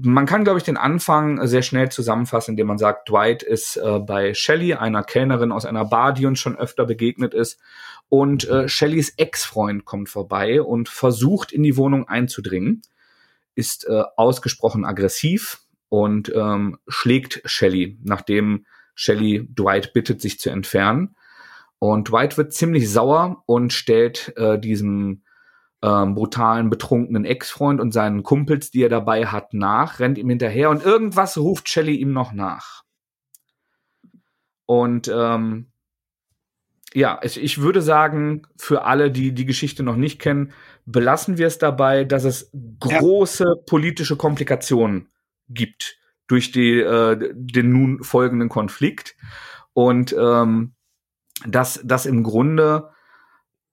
man kann, glaube ich, den Anfang sehr schnell zusammenfassen, indem man sagt, Dwight ist äh, bei Shelley, einer Kellnerin aus einer Bar, die uns schon öfter begegnet ist. Und äh, Shellys Ex-Freund kommt vorbei und versucht, in die Wohnung einzudringen, ist äh, ausgesprochen aggressiv und ähm, schlägt Shelley, nachdem Shelley Dwight bittet, sich zu entfernen. Und Dwight wird ziemlich sauer und stellt äh, diesem ähm, brutalen, betrunkenen Ex-Freund und seinen Kumpels, die er dabei hat, nach, rennt ihm hinterher und irgendwas ruft Shelley ihm noch nach. Und ähm, ja, ich, ich würde sagen, für alle, die die Geschichte noch nicht kennen, belassen wir es dabei, dass es große ja. politische Komplikationen gibt durch die, äh, den nun folgenden Konflikt. Und ähm, dass, dass im Grunde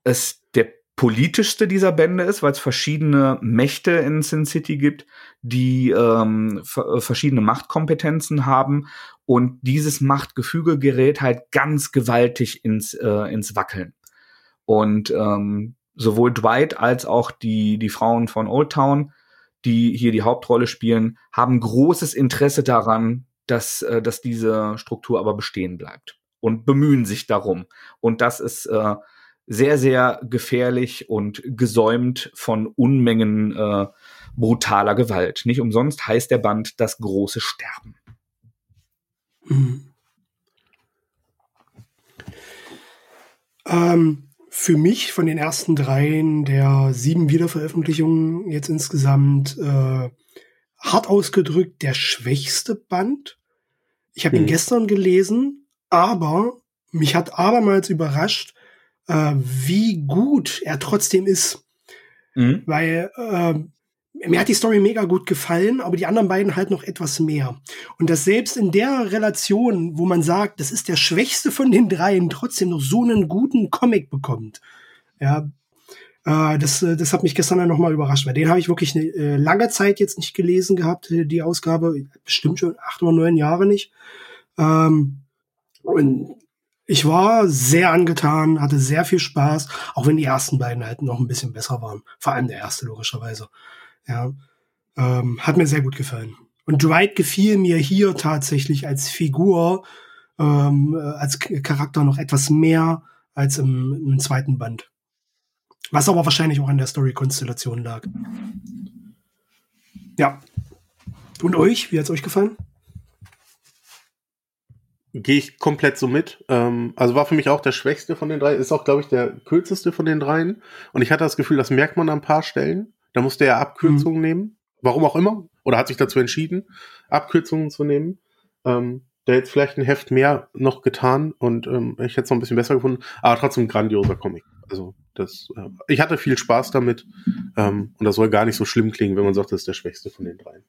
es der politischste dieser Bände ist, weil es verschiedene Mächte in Sin City gibt, die ähm, äh, verschiedene Machtkompetenzen haben und dieses Machtgefüge gerät halt ganz gewaltig ins, äh, ins Wackeln. Und ähm, sowohl Dwight als auch die, die Frauen von Old Town, die hier die Hauptrolle spielen, haben großes Interesse daran, dass, äh, dass diese Struktur aber bestehen bleibt und bemühen sich darum. Und das ist äh, sehr, sehr gefährlich und gesäumt von Unmengen äh, brutaler Gewalt. Nicht umsonst heißt der Band das große Sterben. Mhm. Ähm, für mich von den ersten dreien der sieben Wiederveröffentlichungen jetzt insgesamt äh, hart ausgedrückt der schwächste Band. Ich habe mhm. ihn gestern gelesen, aber mich hat abermals überrascht, äh, wie gut er trotzdem ist. Mhm. Weil äh, mir hat die Story mega gut gefallen, aber die anderen beiden halt noch etwas mehr. Und dass selbst in der Relation, wo man sagt, das ist der schwächste von den dreien, trotzdem noch so einen guten Comic bekommt. Ja, äh, das, äh, das hat mich gestern dann nochmal überrascht, weil den habe ich wirklich eine äh, lange Zeit jetzt nicht gelesen gehabt, äh, die Ausgabe, bestimmt schon acht oder neun Jahre nicht. Ähm, und ich war sehr angetan, hatte sehr viel Spaß, auch wenn die ersten beiden halt noch ein bisschen besser waren. Vor allem der erste, logischerweise. Ja. Ähm, hat mir sehr gut gefallen. Und Dwight gefiel mir hier tatsächlich als Figur, ähm, als Charakter noch etwas mehr als im, im zweiten Band. Was aber wahrscheinlich auch an der Story-Konstellation lag. Ja. Und euch? Wie hat's euch gefallen? Gehe ich komplett so mit. Ähm, also war für mich auch der schwächste von den drei, ist auch, glaube ich, der kürzeste von den dreien. Und ich hatte das Gefühl, das merkt man an ein paar Stellen. Da musste er Abkürzungen mhm. nehmen. Warum auch immer. Oder hat sich dazu entschieden, Abkürzungen zu nehmen. Ähm, der jetzt vielleicht ein Heft mehr noch getan und ähm, ich hätte es noch ein bisschen besser gefunden, aber trotzdem ein grandioser Comic. Also das, äh, ich hatte viel Spaß damit ähm, und das soll gar nicht so schlimm klingen, wenn man sagt, das ist der schwächste von den dreien.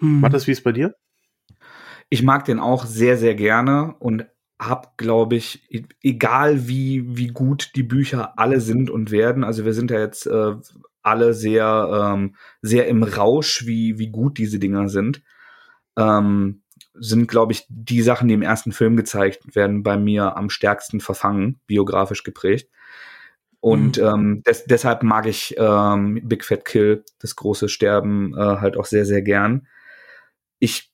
Hm. Macht das wie es bei dir? Ich mag den auch sehr, sehr gerne und hab, glaube ich, e-, egal wie, wie gut die Bücher alle sind und werden, also wir sind ja jetzt äh, alle sehr, ähm, sehr im Rausch, wie, wie gut diese Dinger sind, ähm, sind, glaube ich, die Sachen, die im ersten Film gezeigt werden, bei mir am stärksten verfangen, biografisch geprägt. Und mhm. ähm, des, deshalb mag ich ähm, Big Fat Kill, das große Sterben, äh, halt auch sehr, sehr gern. Ich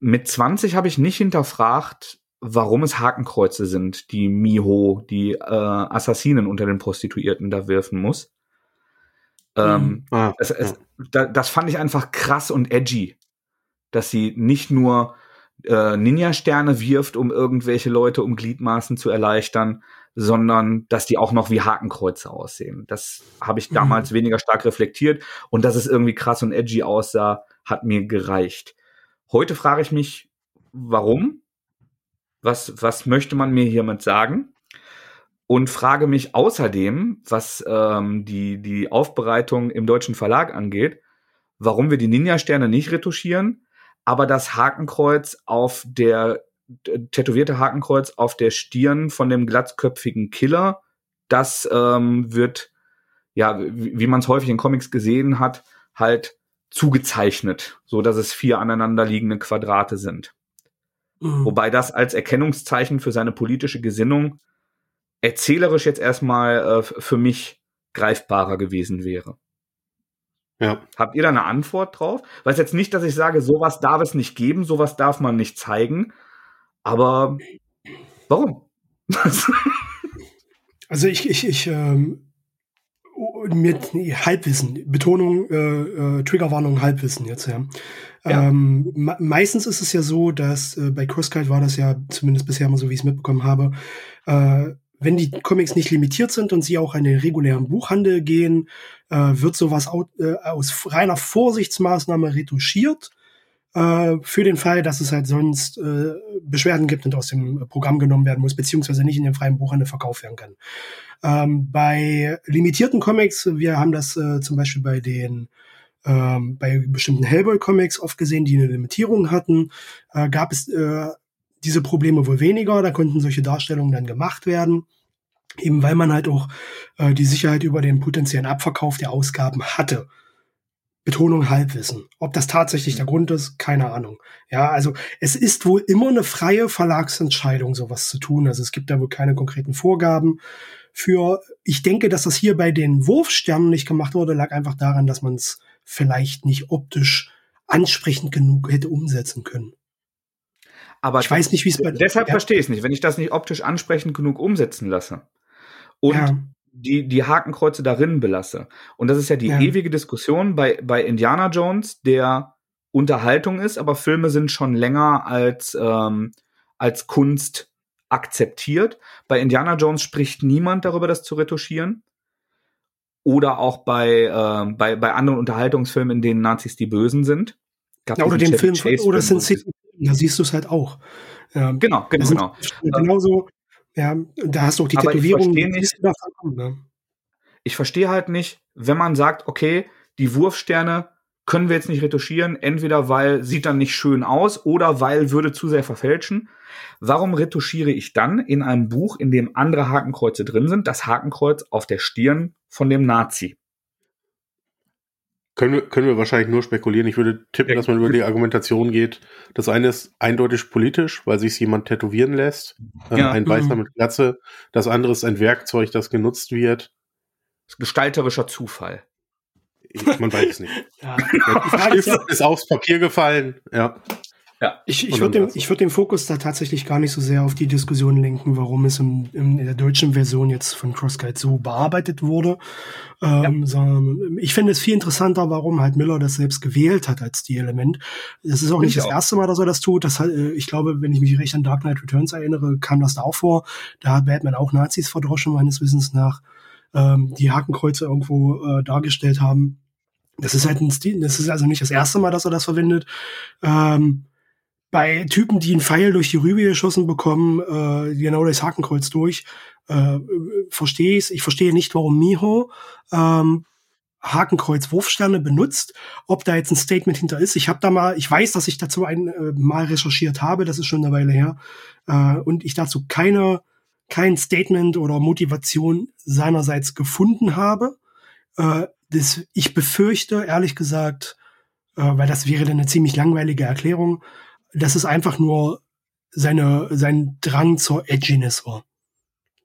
mit 20 habe ich nicht hinterfragt, warum es Hakenkreuze sind, die Miho, die äh, Assassinen unter den Prostituierten da wirfen muss. Ähm, mhm. ah, es, es, ja. das fand ich einfach krass und edgy, dass sie nicht nur äh, Ninja-Sterne wirft, um irgendwelche Leute um Gliedmaßen zu erleichtern, sondern dass die auch noch wie Hakenkreuze aussehen. Das habe ich damals mhm. weniger stark reflektiert und dass es irgendwie krass und edgy aussah, hat mir gereicht. Heute frage ich mich, warum? Was, was möchte man mir hiermit sagen? Und frage mich außerdem, was ähm, die, die Aufbereitung im deutschen Verlag angeht, warum wir die Ninja-Sterne nicht retuschieren, aber das Hakenkreuz auf der tätowierte Hakenkreuz auf der Stirn von dem glatzköpfigen Killer, das ähm, wird, ja, wie, wie man es häufig in Comics gesehen hat, halt zugezeichnet, so dass es vier aneinanderliegende Quadrate sind. Mhm. Wobei das als Erkennungszeichen für seine politische Gesinnung erzählerisch jetzt erstmal äh, für mich greifbarer gewesen wäre. Ja. Habt ihr da eine Antwort drauf? Weiß jetzt nicht, dass ich sage, sowas darf es nicht geben, sowas darf man nicht zeigen. Aber warum? also ich, ich, ich, ähm, mit Halbwissen, Betonung, äh, äh, Triggerwarnung, Halbwissen jetzt, ja. ja. Ähm, meistens ist es ja so, dass äh, bei CrossKite war das ja zumindest bisher mal so, wie ich es mitbekommen habe, äh, wenn die Comics nicht limitiert sind und sie auch in den regulären Buchhandel gehen, äh, wird sowas au äh, aus reiner Vorsichtsmaßnahme retuschiert äh, für den Fall, dass es halt sonst äh, Beschwerden gibt und aus dem Programm genommen werden muss, beziehungsweise nicht in den freien Buchhandel verkauft werden kann. Ähm, bei limitierten Comics, wir haben das äh, zum Beispiel bei den ähm, bei bestimmten Hellboy-Comics oft gesehen, die eine Limitierung hatten, äh, gab es äh, diese Probleme wohl weniger. Da konnten solche Darstellungen dann gemacht werden, eben weil man halt auch äh, die Sicherheit über den potenziellen Abverkauf der Ausgaben hatte. Betonung Halbwissen. Ob das tatsächlich der Grund ist, keine Ahnung. Ja, also es ist wohl immer eine freie Verlagsentscheidung, sowas zu tun. Also es gibt da wohl keine konkreten Vorgaben für. Ich denke, dass das hier bei den Wurfsternen nicht gemacht wurde, lag einfach daran, dass man es vielleicht nicht optisch ansprechend genug hätte umsetzen können. Aber ich weiß nicht, wie es bei Deshalb ja. verstehe ich es nicht, wenn ich das nicht optisch ansprechend genug umsetzen lasse. Und ja die, die Hakenkreuze darin belasse. Und das ist ja die ja. ewige Diskussion bei, bei Indiana Jones, der Unterhaltung ist, aber Filme sind schon länger als, ähm, als Kunst akzeptiert. Bei Indiana Jones spricht niemand darüber, das zu retuschieren. Oder auch bei, äh, bei, bei anderen Unterhaltungsfilmen, in denen Nazis die Bösen sind. ja, oder dem Film von, oder Sin City, da siehst du es halt auch. Ähm, genau, genau, genau. Genauso ja, da hast du auch die Aber Tätowierung. Ich verstehe, nicht, ne? ich verstehe halt nicht, wenn man sagt, okay, die Wurfsterne können wir jetzt nicht retuschieren, entweder weil sieht dann nicht schön aus oder weil würde zu sehr verfälschen. Warum retuschiere ich dann in einem Buch, in dem andere Hakenkreuze drin sind, das Hakenkreuz auf der Stirn von dem Nazi? Können wir, können wir wahrscheinlich nur spekulieren. Ich würde tippen, dass man über die Argumentation geht. Das eine ist eindeutig politisch, weil sich jemand tätowieren lässt. Äh, ja. Ein Weißer mhm. mit Glatze. Das andere ist ein Werkzeug, das genutzt wird. Das ist gestalterischer Zufall. Man weiß es nicht. ja. ist, ist aufs Papier gefallen. Ja. Ja. Ich, ich würde den, ich würd den Fokus da tatsächlich gar nicht so sehr auf die Diskussion lenken, warum es in, in der deutschen Version jetzt von CrossGuide so bearbeitet wurde. Ähm, ja. sondern ich finde es viel interessanter, warum halt Miller das selbst gewählt hat als die Element. Das ist auch nicht ich das auch. erste Mal, dass er das tut. Das halt, ich glaube, wenn ich mich recht an Dark Knight Returns erinnere, kam das da auch vor. Da hat Batman auch Nazis verdroschen, meines Wissens nach, ähm, die Hakenkreuze irgendwo äh, dargestellt haben. Das ist halt ein Stil, das ist also nicht das erste Mal, dass er das verwendet. Ähm, bei Typen, die einen Pfeil durch die Rübe geschossen bekommen, äh, genau das Hakenkreuz durch, äh, verstehe ich Ich verstehe nicht, warum Miho ähm, Hakenkreuz Wurfsterne benutzt. Ob da jetzt ein Statement hinter ist. Ich habe da mal, ich weiß, dass ich dazu ein äh, mal recherchiert habe. Das ist schon eine Weile her. Äh, und ich dazu keine kein Statement oder Motivation seinerseits gefunden habe. Äh, das, ich befürchte, ehrlich gesagt, äh, weil das wäre dann eine ziemlich langweilige Erklärung, dass es einfach nur seine, sein Drang zur Edginess war.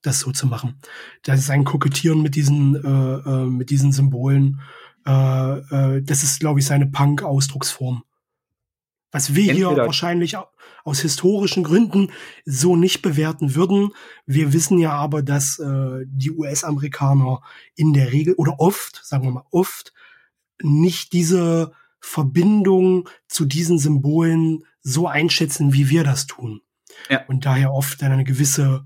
das so zu machen. Das ist ein Kokettieren mit diesen, äh, äh, mit diesen Symbolen. Äh, äh, das ist, glaube ich, seine Punk-Ausdrucksform. Was wir Entweder hier wahrscheinlich aus historischen Gründen so nicht bewerten würden. Wir wissen ja aber, dass äh, die US-Amerikaner in der Regel oder oft, sagen wir mal oft, nicht diese Verbindung zu diesen Symbolen so einschätzen, wie wir das tun. Ja. Und daher oft eine gewisse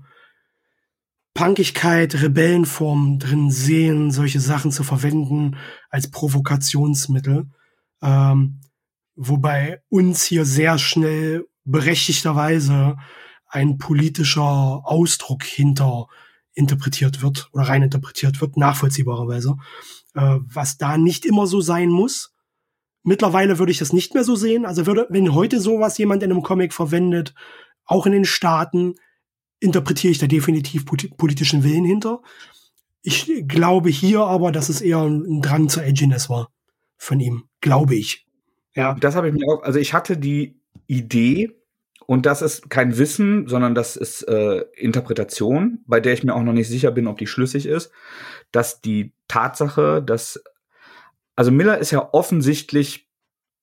Punkigkeit, Rebellenform drin sehen, solche Sachen zu verwenden als Provokationsmittel. Ähm, wobei uns hier sehr schnell berechtigterweise ein politischer Ausdruck hinter interpretiert wird oder rein interpretiert wird, nachvollziehbarerweise, äh, was da nicht immer so sein muss. Mittlerweile würde ich das nicht mehr so sehen. Also würde, wenn heute sowas jemand in einem Comic verwendet, auch in den Staaten, interpretiere ich da definitiv politischen Willen hinter. Ich glaube hier aber, dass es eher ein Drang zur Edginess war von ihm. Glaube ich. Ja. Das habe ich mir auch, also ich hatte die Idee, und das ist kein Wissen, sondern das ist äh, Interpretation, bei der ich mir auch noch nicht sicher bin, ob die schlüssig ist, dass die Tatsache, dass also Miller ist ja offensichtlich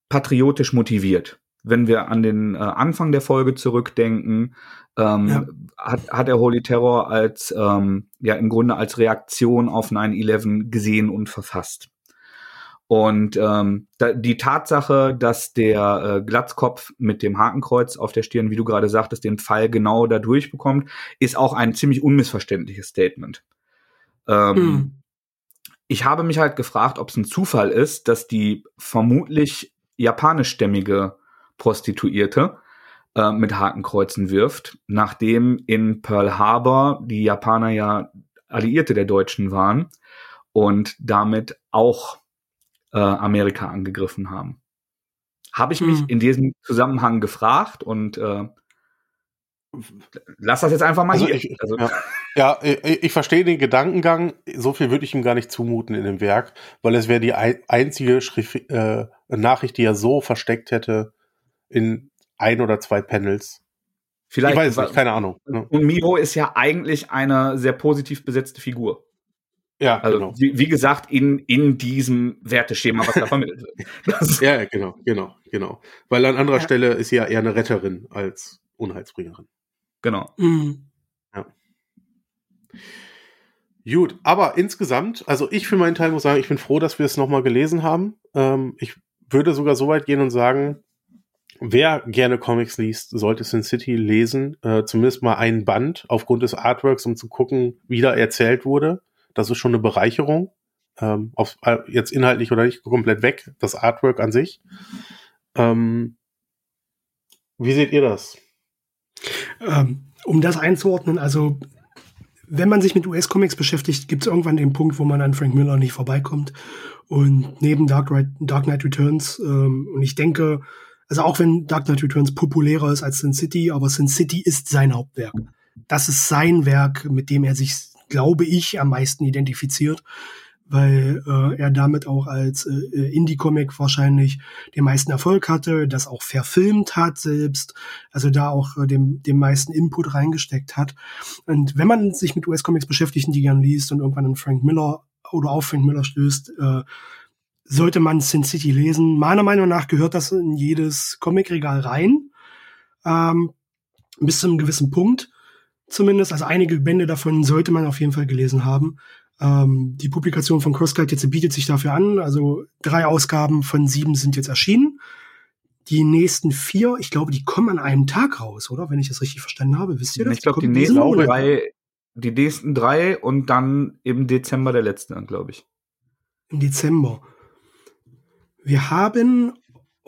patriotisch motiviert. Wenn wir an den äh, Anfang der Folge zurückdenken, ähm, ja. hat, hat er Holy Terror als ähm, ja im Grunde als Reaktion auf 9/11 gesehen und verfasst. Und ähm, da, die Tatsache, dass der äh, Glatzkopf mit dem Hakenkreuz auf der Stirn, wie du gerade sagtest, den Pfeil genau da durchbekommt, ist auch ein ziemlich unmissverständliches Statement. Ähm, mhm. Ich habe mich halt gefragt, ob es ein Zufall ist, dass die vermutlich japanischstämmige Prostituierte äh, mit Hakenkreuzen wirft, nachdem in Pearl Harbor die Japaner ja Alliierte der Deutschen waren und damit auch äh, Amerika angegriffen haben. Habe ich mich hm. in diesem Zusammenhang gefragt und äh, lass das jetzt einfach mal also hier. Ich, also, ja, ja ich, ich, verstehe den Gedankengang. So viel würde ich ihm gar nicht zumuten in dem Werk, weil es wäre die einzige Schrift, äh, Nachricht, die er so versteckt hätte in ein oder zwei Panels. Vielleicht, ich weiß nicht, keine Ahnung. Ne? Und Miro ist ja eigentlich eine sehr positiv besetzte Figur. Ja, also genau. wie, wie, gesagt, in, in diesem Werteschema, was da vermittelt wird. ja, genau, genau, genau. Weil an anderer ja. Stelle ist sie ja eher eine Retterin als Unheilsbringerin. Genau. Mhm. Ja. Gut, aber insgesamt, also ich für meinen Teil muss sagen, ich bin froh, dass wir es nochmal gelesen haben. Ähm, ich würde sogar so weit gehen und sagen, wer gerne Comics liest, sollte Sin City lesen, äh, zumindest mal einen Band aufgrund des Artworks, um zu gucken, wie da erzählt wurde. Das ist schon eine Bereicherung. Ähm, auf, äh, jetzt inhaltlich oder nicht komplett weg, das Artwork an sich. Ähm, wie seht ihr das? Ähm, um das einzuordnen, also wenn man sich mit US-Comics beschäftigt, gibt es irgendwann den Punkt, wo man an Frank Miller nicht vorbeikommt. Und neben Dark, Dark Knight Returns, ähm, und ich denke, also auch wenn Dark Knight Returns populärer ist als Sin City, aber Sin City ist sein Hauptwerk. Das ist sein Werk, mit dem er sich, glaube ich, am meisten identifiziert weil äh, er damit auch als äh, Indie-Comic wahrscheinlich den meisten Erfolg hatte, das auch verfilmt hat selbst, also da auch äh, dem, dem meisten Input reingesteckt hat. Und wenn man sich mit US-Comics beschäftigt, die gern liest und irgendwann an Frank Miller oder auf Frank Miller stößt, äh, sollte man Sin City lesen. Meiner Meinung nach gehört das in jedes Comicregal rein. Ähm, bis zu einem gewissen Punkt zumindest. Also einige Bände davon sollte man auf jeden Fall gelesen haben. Ähm, die Publikation von Crosscut jetzt bietet sich dafür an. Also drei Ausgaben von sieben sind jetzt erschienen. Die nächsten vier, ich glaube, die kommen an einem Tag raus, oder? Wenn ich das richtig verstanden habe. Wisst ihr das? Ich glaube, die, nächsten drei, die nächsten drei und dann im Dezember der letzte, glaube ich. Im Dezember. Wir haben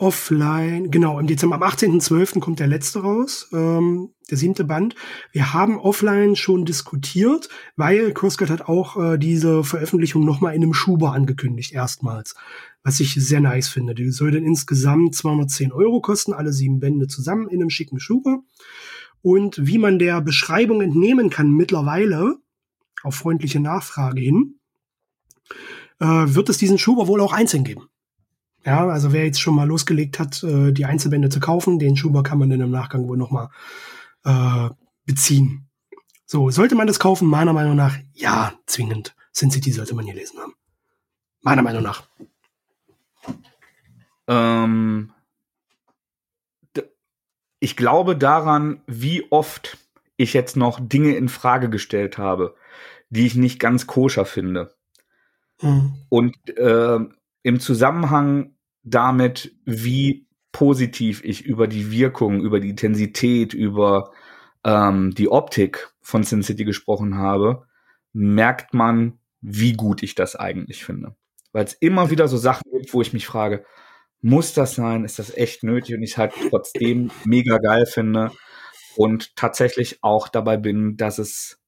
offline, genau, im Dezember, am 18.12. kommt der letzte raus, ähm, der siebte Band. Wir haben offline schon diskutiert, weil CrossCut hat auch äh, diese Veröffentlichung nochmal in einem Schuber angekündigt, erstmals. Was ich sehr nice finde. Die soll dann insgesamt 210 Euro kosten, alle sieben Bände zusammen in einem schicken Schuber. Und wie man der Beschreibung entnehmen kann mittlerweile, auf freundliche Nachfrage hin, äh, wird es diesen Schuber wohl auch einzeln geben. Ja, also wer jetzt schon mal losgelegt hat, äh, die Einzelbände zu kaufen, den Schuber kann man dann im Nachgang wohl nochmal äh, beziehen. So, sollte man das kaufen? Meiner Meinung nach, ja, zwingend. Sin City sollte man gelesen haben. Meiner Meinung nach. Ähm, ich glaube daran, wie oft ich jetzt noch Dinge in Frage gestellt habe, die ich nicht ganz koscher finde. Mhm. Und äh, im Zusammenhang damit, wie positiv ich über die Wirkung, über die Intensität, über ähm, die Optik von Sin City gesprochen habe, merkt man, wie gut ich das eigentlich finde. Weil es immer wieder so Sachen gibt, wo ich mich frage, muss das sein? Ist das echt nötig? Und ich halt trotzdem mega geil finde und tatsächlich auch dabei bin, dass es,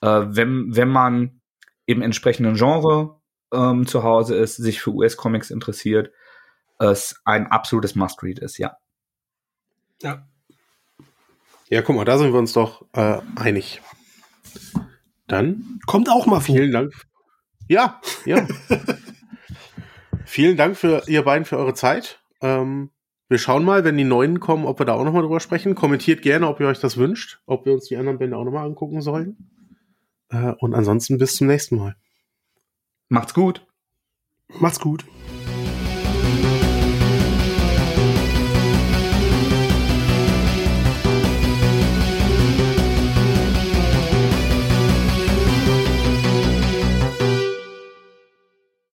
äh, wenn, wenn man im entsprechenden Genre ähm, zu Hause ist, sich für US-Comics interessiert, es ein absolutes Must-Read ist, ja. Ja. Ja, guck mal, da sind wir uns doch äh, einig. Dann kommt auch mal vor. Vielen Dank. Ja, ja. vielen Dank für ihr beiden für eure Zeit. Ähm, wir schauen mal, wenn die neuen kommen, ob wir da auch nochmal drüber sprechen. Kommentiert gerne, ob ihr euch das wünscht, ob wir uns die anderen Bände auch nochmal angucken sollen. Äh, und ansonsten bis zum nächsten Mal. Macht's gut. Macht's gut.